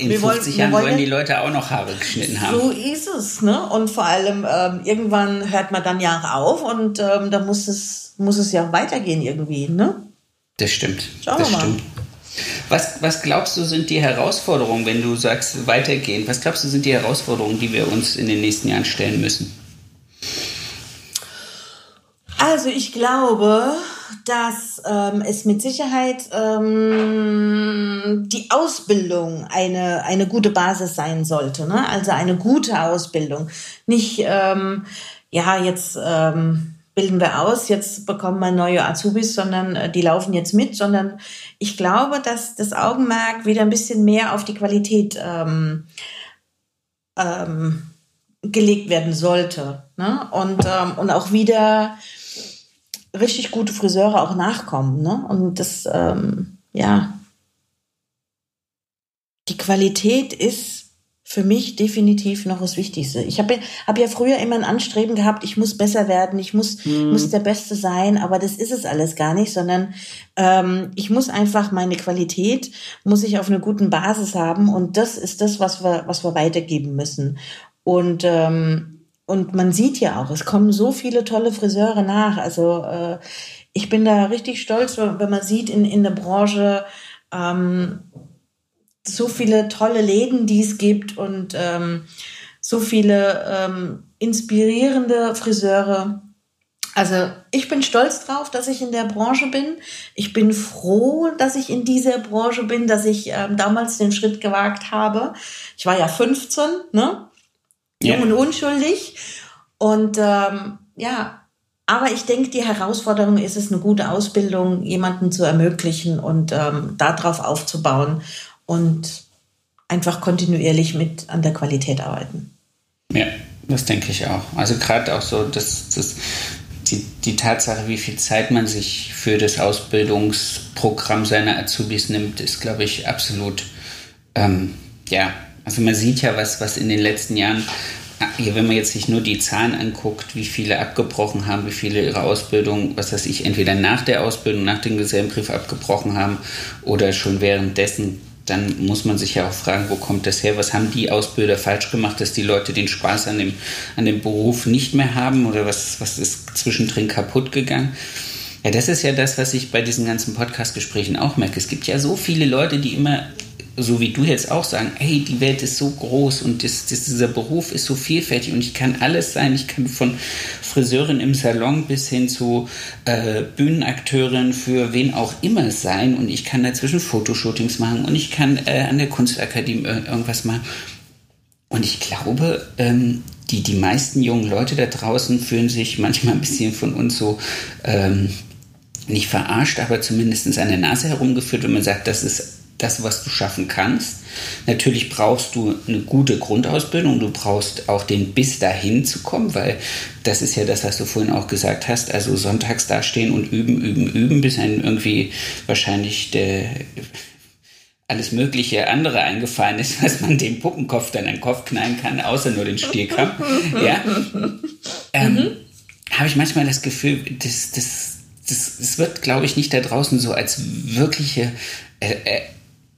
in wir 50 wollen, Jahren wollen, wollen die Leute auch noch Haare geschnitten haben. So ist es, ne? Und vor allem ähm, irgendwann hört man dann ja auf und ähm, da muss es muss es ja weitergehen irgendwie, ne? Das stimmt. Schauen das wir mal. Stimmt. Was, was glaubst du sind die Herausforderungen, wenn du sagst weitergehen? Was glaubst du sind die Herausforderungen, die wir uns in den nächsten Jahren stellen müssen? Also ich glaube, dass ähm, es mit Sicherheit ähm, die Ausbildung eine, eine gute Basis sein sollte. Ne? Also eine gute Ausbildung. Nicht, ähm, ja, jetzt ähm, bilden wir aus, jetzt bekommen wir neue Azubis, sondern äh, die laufen jetzt mit, sondern ich glaube, dass das Augenmerk wieder ein bisschen mehr auf die Qualität ähm, ähm, gelegt werden sollte. Ne? Und, ähm, und auch wieder richtig gute Friseure auch nachkommen. Ne? Und das, ähm, ja, die Qualität ist für mich definitiv noch das Wichtigste. Ich habe hab ja früher immer ein Anstreben gehabt, ich muss besser werden, ich muss, mhm. muss der Beste sein, aber das ist es alles gar nicht, sondern ähm, ich muss einfach meine Qualität, muss ich auf einer guten Basis haben und das ist das, was wir, was wir weitergeben müssen. Und ähm, und man sieht ja auch, es kommen so viele tolle Friseure nach. Also äh, ich bin da richtig stolz, wenn man sieht in, in der Branche, ähm, so viele tolle Läden, die es gibt und ähm, so viele ähm, inspirierende Friseure. Also ich bin stolz drauf, dass ich in der Branche bin. Ich bin froh, dass ich in dieser Branche bin, dass ich ähm, damals den Schritt gewagt habe. Ich war ja 15, ne? Jung yeah. und unschuldig. Und ähm, ja, aber ich denke, die Herausforderung ist es, eine gute Ausbildung jemanden zu ermöglichen und ähm, darauf aufzubauen und einfach kontinuierlich mit an der Qualität arbeiten. Ja, das denke ich auch. Also gerade auch so, dass, dass die, die Tatsache, wie viel Zeit man sich für das Ausbildungsprogramm seiner Azubis nimmt, ist, glaube ich, absolut, ähm, ja, also man sieht ja, was, was in den letzten Jahren, wenn man jetzt sich nur die Zahlen anguckt, wie viele abgebrochen haben, wie viele ihre Ausbildung, was weiß ich, entweder nach der Ausbildung, nach dem Gesellenbrief abgebrochen haben oder schon währenddessen dann muss man sich ja auch fragen, wo kommt das her? Was haben die Ausbilder falsch gemacht, dass die Leute den Spaß an dem, an dem Beruf nicht mehr haben? Oder was, was ist zwischendrin kaputt gegangen? Ja, das ist ja das, was ich bei diesen ganzen Podcast-Gesprächen auch merke. Es gibt ja so viele Leute, die immer so wie du jetzt auch sagen, hey, die Welt ist so groß und das, das, dieser Beruf ist so vielfältig und ich kann alles sein. Ich kann von Friseurin im Salon bis hin zu äh, Bühnenakteurin für wen auch immer sein und ich kann dazwischen Fotoshootings machen und ich kann äh, an der Kunstakademie irgendwas machen. Und ich glaube, ähm, die, die meisten jungen Leute da draußen fühlen sich manchmal ein bisschen von uns so ähm, nicht verarscht, aber zumindest an der Nase herumgeführt, wenn man sagt, das ist das, was du schaffen kannst. Natürlich brauchst du eine gute Grundausbildung, du brauchst auch den Biss dahin zu kommen, weil das ist ja das, was du vorhin auch gesagt hast, also sonntags dastehen und üben, üben, üben, bis einem irgendwie wahrscheinlich der alles mögliche andere eingefallen ist, was man dem Puppenkopf dann an den Kopf knallen kann, außer nur den Stierkampf. *laughs* ja. Ähm, mhm. Habe ich manchmal das Gefühl, das, das, das, das wird, glaube ich, nicht da draußen so als wirkliche äh, äh,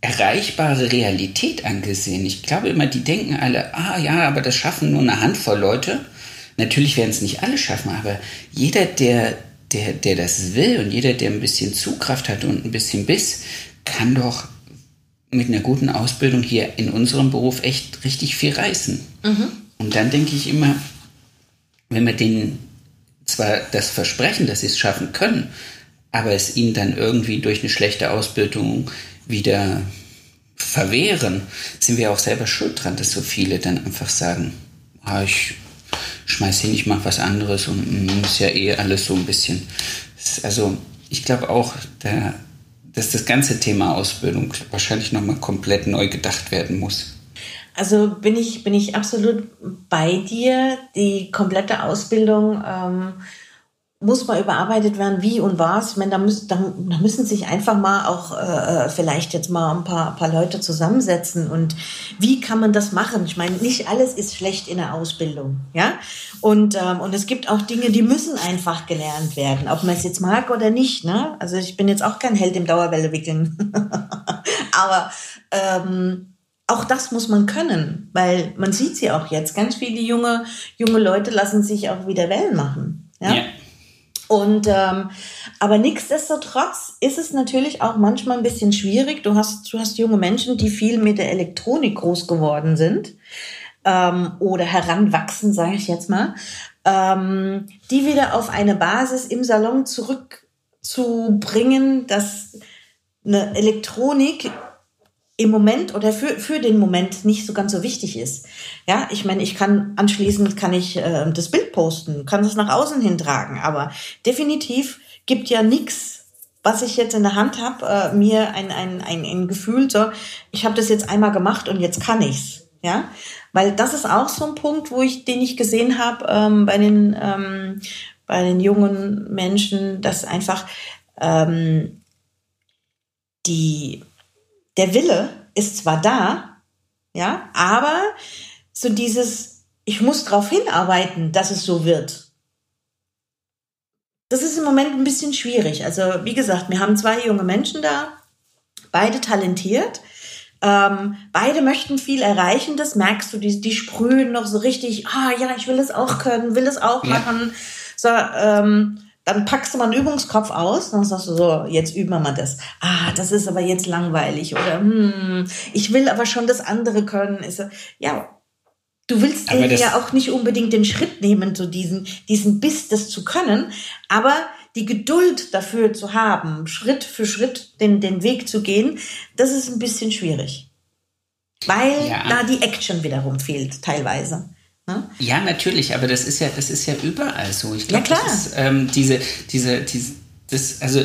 erreichbare Realität angesehen. Ich glaube immer, die denken alle, ah ja, aber das schaffen nur eine Handvoll Leute. Natürlich werden es nicht alle schaffen, aber jeder, der, der, der das will und jeder, der ein bisschen Zugkraft hat und ein bisschen Biss, kann doch mit einer guten Ausbildung hier in unserem Beruf echt richtig viel reißen. Mhm. Und dann denke ich immer, wenn wir denen zwar das versprechen, dass sie es schaffen können, aber es ihnen dann irgendwie durch eine schlechte Ausbildung wieder verwehren, sind wir auch selber schuld dran, dass so viele dann einfach sagen, ah, ich schmeiß hin, ich mache was anderes und mm, ist ja eh alles so ein bisschen. Also ich glaube auch, da, dass das ganze Thema Ausbildung wahrscheinlich nochmal komplett neu gedacht werden muss. Also bin ich, bin ich absolut bei dir. Die komplette Ausbildung ähm, muss mal überarbeitet werden, wie und was. Ich meine, da, müssen, da, da müssen sich einfach mal auch äh, vielleicht jetzt mal ein paar, paar Leute zusammensetzen und wie kann man das machen? Ich meine, nicht alles ist schlecht in der Ausbildung, ja. Und ähm, und es gibt auch Dinge, die müssen einfach gelernt werden, ob man es jetzt mag oder nicht. Ne? Also ich bin jetzt auch kein Held im Dauerwelle wickeln, *laughs* aber ähm, auch das muss man können, weil man sieht sie auch jetzt. Ganz viele junge junge Leute lassen sich auch wieder Wellen machen, ja. ja. Und ähm, aber nichtsdestotrotz ist es natürlich auch manchmal ein bisschen schwierig. Du hast, du hast junge Menschen, die viel mit der Elektronik groß geworden sind ähm, oder heranwachsen, sage ich jetzt mal, ähm, die wieder auf eine Basis im Salon zurückzubringen, dass eine Elektronik im Moment oder für, für den Moment nicht so ganz so wichtig ist. Ja, ich meine, ich kann anschließend kann ich äh, das Bild posten, kann es nach außen hintragen, aber definitiv gibt ja nichts, was ich jetzt in der Hand habe, äh, mir ein, ein, ein, ein Gefühl, so, ich habe das jetzt einmal gemacht und jetzt kann ich's. Ja, weil das ist auch so ein Punkt, wo ich, den ich gesehen habe ähm, bei den ähm, bei den jungen Menschen, dass einfach ähm, die der Wille ist zwar da, ja, aber so dieses, ich muss darauf hinarbeiten, dass es so wird. Das ist im Moment ein bisschen schwierig. Also wie gesagt, wir haben zwei junge Menschen da, beide talentiert. Ähm, beide möchten viel erreichen, das merkst du, die, die sprühen noch so richtig, ah ja, ich will es auch können, will es auch machen. So, ähm, dann packst du mal einen Übungskopf aus, dann sagst du so, jetzt üben wir mal das. Ah, das ist aber jetzt langweilig oder hm, ich will aber schon das andere können. Ist ja, du willst ja auch nicht unbedingt den Schritt nehmen, so diesen, diesen Biss, das zu können, aber die Geduld dafür zu haben, Schritt für Schritt den, den Weg zu gehen, das ist ein bisschen schwierig. Weil ja. da die Action wiederum fehlt, teilweise. Ne? Ja, natürlich, aber das ist ja, das ist ja überall so. Ich glaube, ja, das ist ähm, diese, diese, diese, das, also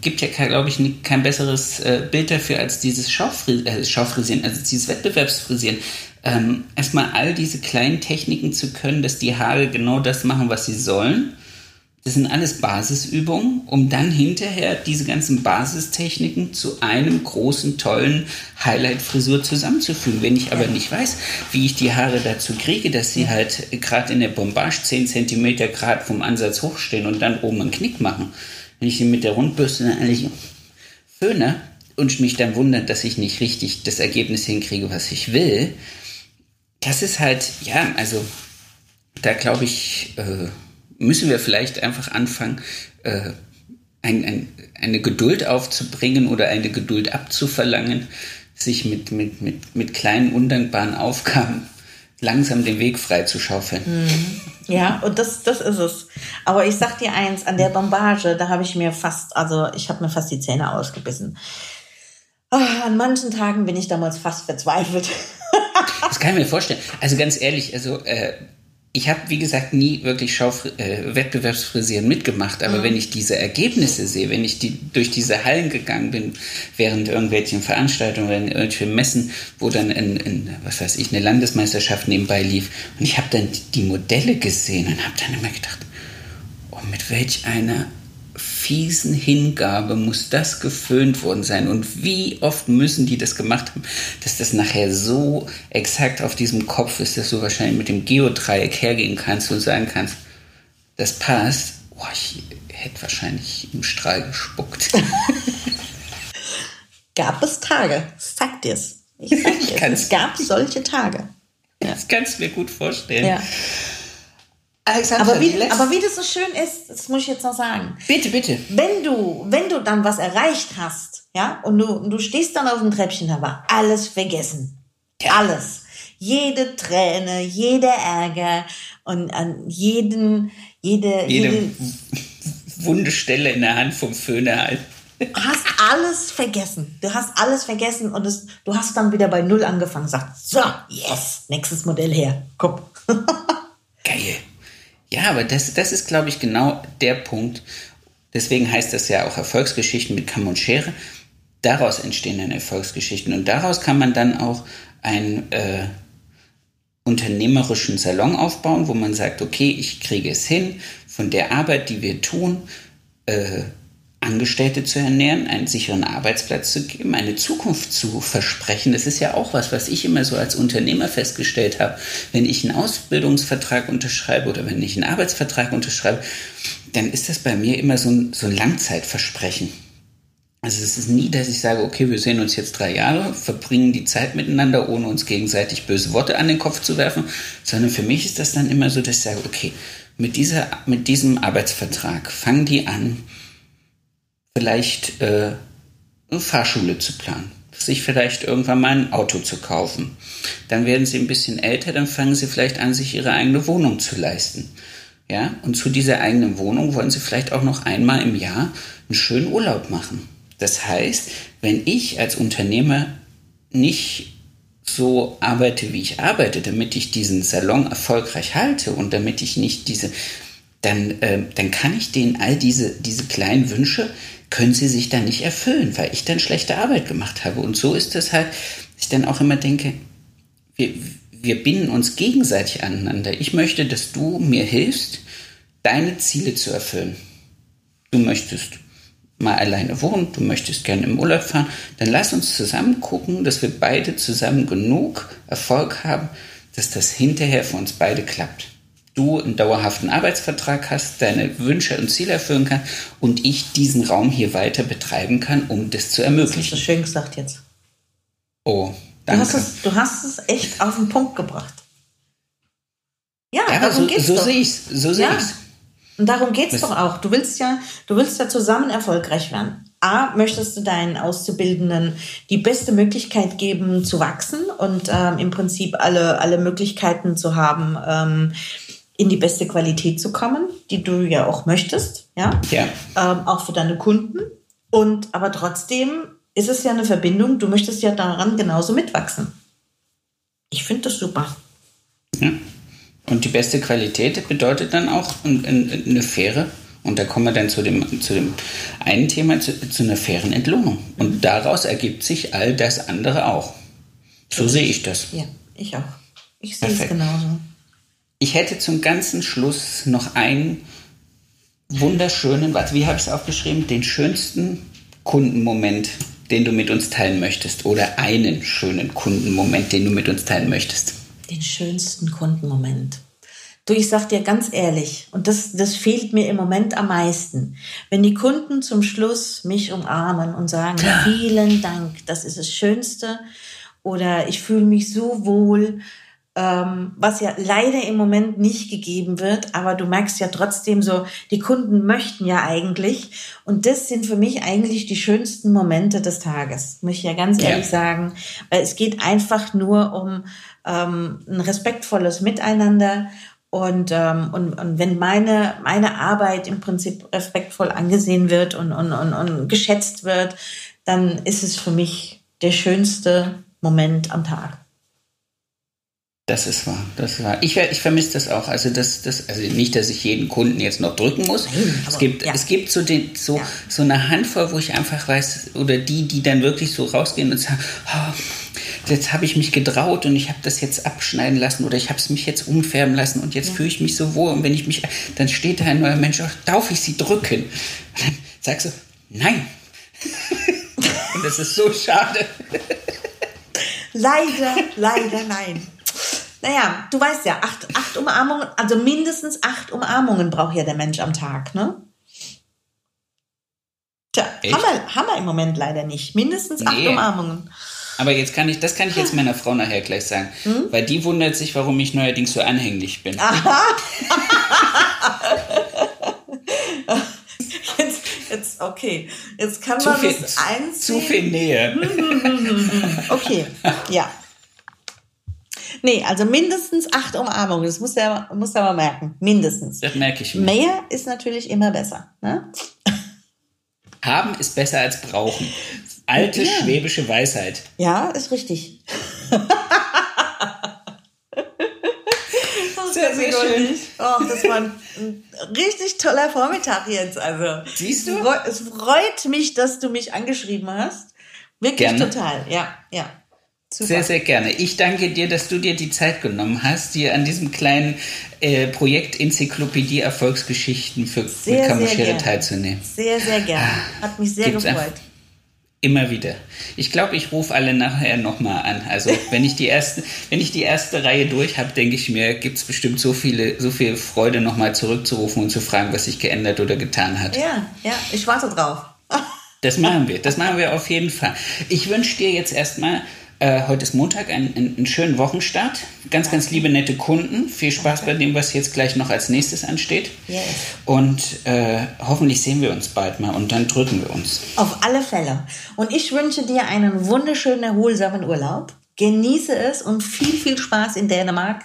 gibt ja, glaube ich, kein besseres äh, Bild dafür als dieses Schaufri äh, Schaufrisieren, also dieses Wettbewerbsfrisieren. Ähm, erstmal all diese kleinen Techniken zu können, dass die Haare genau das machen, was sie sollen das sind alles Basisübungen, um dann hinterher diese ganzen Basistechniken zu einem großen, tollen Highlight-Frisur zusammenzufügen. Wenn ich aber nicht weiß, wie ich die Haare dazu kriege, dass sie halt gerade in der Bombage 10 cm Grad vom Ansatz hochstehen und dann oben einen Knick machen. Wenn ich sie mit der Rundbürste dann eigentlich föhne, und mich dann wundert, dass ich nicht richtig das Ergebnis hinkriege, was ich will, das ist halt, ja, also da glaube ich, äh, müssen wir vielleicht einfach anfangen, äh, ein, ein, eine Geduld aufzubringen oder eine Geduld abzuverlangen, sich mit, mit, mit, mit kleinen, undankbaren Aufgaben langsam den Weg frei zu schaufeln. Mhm. Ja, und das, das ist es. Aber ich sag dir eins, an der Bombage, da habe ich mir fast, also ich habe mir fast die Zähne ausgebissen. Oh, an manchen Tagen bin ich damals fast verzweifelt. das kann ich mir vorstellen. Also ganz ehrlich, also äh, ich habe, wie gesagt, nie wirklich Schauf äh, Wettbewerbsfrisieren mitgemacht, aber mhm. wenn ich diese Ergebnisse sehe, wenn ich die, durch diese Hallen gegangen bin, während irgendwelchen Veranstaltungen in irgendwelchen Messen, wo dann, in, in, was weiß ich, eine Landesmeisterschaft nebenbei lief, und ich habe dann die Modelle gesehen und habe dann immer gedacht, oh, mit welch einer fiesen Hingabe muss das geföhnt worden sein und wie oft müssen die das gemacht haben, dass das nachher so exakt auf diesem Kopf ist, dass du wahrscheinlich mit dem Geodreieck hergehen kannst und sagen kannst, das passt. Oh, ich hätte wahrscheinlich im Strahl gespuckt. *laughs* gab es Tage, sag dir's. Ich sag *laughs* dir's. es gab solche Tage. Ja. Das kannst du mir gut vorstellen. Ja. Alexander, aber wie, aber wie das so schön ist, das muss ich jetzt noch sagen. Bitte, bitte. Wenn du, wenn du dann was erreicht hast, ja, und du, und du stehst dann auf dem Treppchen, war alles vergessen. Ja. Alles. Jede Träne, jeder Ärger und an jeden, jede, jede, jede Wundestelle in der Hand vom Föhner halt. Du hast alles vergessen. Du hast alles vergessen und es, du hast dann wieder bei Null angefangen. Sagst, so, yes, nächstes Modell her. Komm. *laughs* Ja, aber das, das ist, glaube ich, genau der Punkt. Deswegen heißt das ja auch Erfolgsgeschichten mit Kamm und Schere. Daraus entstehen dann Erfolgsgeschichten. Und daraus kann man dann auch einen äh, unternehmerischen Salon aufbauen, wo man sagt, okay, ich kriege es hin, von der Arbeit, die wir tun, äh, Angestellte zu ernähren, einen sicheren Arbeitsplatz zu geben, eine Zukunft zu versprechen. Das ist ja auch was, was ich immer so als Unternehmer festgestellt habe. Wenn ich einen Ausbildungsvertrag unterschreibe oder wenn ich einen Arbeitsvertrag unterschreibe, dann ist das bei mir immer so ein, so ein Langzeitversprechen. Also es ist nie, dass ich sage, okay, wir sehen uns jetzt drei Jahre, verbringen die Zeit miteinander, ohne uns gegenseitig böse Worte an den Kopf zu werfen, sondern für mich ist das dann immer so, dass ich sage, okay, mit, dieser, mit diesem Arbeitsvertrag fangen die an, vielleicht äh, eine Fahrschule zu planen, sich vielleicht irgendwann mal ein Auto zu kaufen. Dann werden sie ein bisschen älter, dann fangen sie vielleicht an, sich ihre eigene Wohnung zu leisten. Ja, und zu dieser eigenen Wohnung wollen sie vielleicht auch noch einmal im Jahr einen schönen Urlaub machen. Das heißt, wenn ich als Unternehmer nicht so arbeite, wie ich arbeite, damit ich diesen Salon erfolgreich halte und damit ich nicht diese, dann, äh, dann kann ich denen all diese, diese kleinen Wünsche können sie sich dann nicht erfüllen, weil ich dann schlechte Arbeit gemacht habe. Und so ist es halt, ich dann auch immer denke, wir, wir binden uns gegenseitig aneinander. Ich möchte, dass du mir hilfst, deine Ziele zu erfüllen. Du möchtest mal alleine wohnen, du möchtest gerne im Urlaub fahren, dann lass uns zusammen gucken, dass wir beide zusammen genug Erfolg haben, dass das hinterher für uns beide klappt du einen dauerhaften Arbeitsvertrag hast, deine Wünsche und Ziele erfüllen kannst und ich diesen Raum hier weiter betreiben kann, um das zu ermöglichen. Das hast du schön gesagt jetzt. Oh, danke. Du hast es, du hast es echt auf den Punkt gebracht. Ja, ja darum so, geht's so doch. Sehe ich's, so sehe ja. ich's. Und darum geht es doch auch. Du willst ja, du willst ja zusammen erfolgreich werden. A, möchtest du deinen Auszubildenden die beste Möglichkeit geben zu wachsen und ähm, im Prinzip alle, alle Möglichkeiten zu haben, ähm, in die beste Qualität zu kommen, die du ja auch möchtest, ja, ja. Ähm, auch für deine Kunden. Und aber trotzdem ist es ja eine Verbindung. Du möchtest ja daran genauso mitwachsen. Ich finde das super. Ja. Und die beste Qualität bedeutet dann auch eine faire, und da kommen wir dann zu dem, zu dem einen Thema, zu, zu einer fairen Entlohnung. Und daraus ergibt sich all das andere auch. So sehe ich das. Ja, ich auch. Ich sehe es genauso. Ich hätte zum ganzen Schluss noch einen wunderschönen, warte, wie habe ich es aufgeschrieben? Den schönsten Kundenmoment, den du mit uns teilen möchtest. Oder einen schönen Kundenmoment, den du mit uns teilen möchtest. Den schönsten Kundenmoment. Du, ich sag dir ganz ehrlich, und das, das fehlt mir im Moment am meisten, wenn die Kunden zum Schluss mich umarmen und sagen, vielen Dank, das ist das Schönste, oder ich fühle mich so wohl, ähm, was ja leider im Moment nicht gegeben wird, aber du merkst ja trotzdem so, die Kunden möchten ja eigentlich, und das sind für mich eigentlich die schönsten Momente des Tages, muss ich ja ganz Ja. ehrlich sagen, weil es geht einfach nur um ähm, ein respektvolles Miteinander und, ähm, und, und wenn meine, meine Arbeit im Prinzip respektvoll angesehen wird und, und, und, und geschätzt wird, dann ist es für mich der schönste Moment am Tag. Das ist wahr, das ist wahr. Ich, ich vermisse das auch. Also, das, das, also nicht, dass ich jeden Kunden jetzt noch drücken muss. Nein, es gibt, ja. es gibt so, den, so, Ja. so eine Handvoll, wo ich einfach weiß, oder die, die dann wirklich so rausgehen und sagen, oh, jetzt habe ich mich getraut und ich habe das jetzt abschneiden lassen oder ich habe es mich jetzt umfärben lassen und jetzt fühle ich mich so wohl und wenn ich mich, dann steht da ein neuer Mensch, oh, darf ich sie drücken? Und dann sagst du, nein. *laughs* und das ist so schade. Leider, leider nein. Naja, du weißt ja, acht, acht Umarmungen, also mindestens acht Umarmungen braucht ja der Mensch am Tag, ne? Tja, Echt? haben wir, haben wir im Moment leider nicht. Mindestens acht Nee. Umarmungen. Aber jetzt kann ich, das kann ich jetzt meiner Frau nachher gleich sagen, Hm? weil die wundert sich, warum ich neuerdings so anhänglich bin. *laughs* Jetzt, jetzt, okay. Jetzt kann zu man viel, das eins. zu viel Nähe. Okay, *laughs* ja. Nee, also mindestens acht Umarmungen. Das muss der, muss der mal merken. Mindestens. Das merke ich mir. Mehr ist natürlich immer besser. Ne? *laughs* Haben ist besser als brauchen. Alte Ja. schwäbische Weisheit. Ja, ist richtig. *laughs* Sehr, sehr schön. Oh, das war ein, ein richtig toller Vormittag jetzt. Also, Siehst du? Es freu- Es freut mich, dass du mich angeschrieben hast. Wirklich Gerne. total. Ja, ja. Super. Sehr, sehr gerne. Ich danke dir, dass du dir die Zeit genommen hast, dir an diesem kleinen äh, Projekt Enzyklopädie Erfolgsgeschichten für Sehr, gerne. teilzunehmen. Sehr, sehr gerne. Hat mich sehr gefreut. Immer wieder. Ich glaube, ich rufe alle nachher nochmal an. Also wenn ich die erste, *laughs* wenn ich die erste Reihe durch habe, denke ich mir, gibt es bestimmt so viele, so viel Freude, nochmal zurückzurufen und zu fragen, was sich geändert oder getan hat. Ja, ja, ich warte drauf. *laughs* Das machen wir. Das machen wir auf jeden Fall. Ich wünsche dir jetzt erstmal, äh, heute ist Montag, einen, schönen Wochenstart. Ganz, ganz liebe, nette Kunden. Viel Spaß bei dem, was jetzt gleich noch als nächstes ansteht. Yes. Und äh, hoffentlich sehen wir uns bald mal und dann drücken wir uns. Auf alle Fälle. Und ich wünsche dir einen wunderschönen, erholsamen Urlaub. Genieße es und viel, viel Spaß in Dänemark.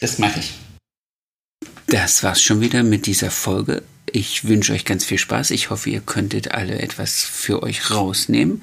Das mache ich. Das war's schon wieder mit dieser Folge. Ich wünsche euch ganz viel Spaß. Ich hoffe, ihr könntet alle etwas für euch rausnehmen.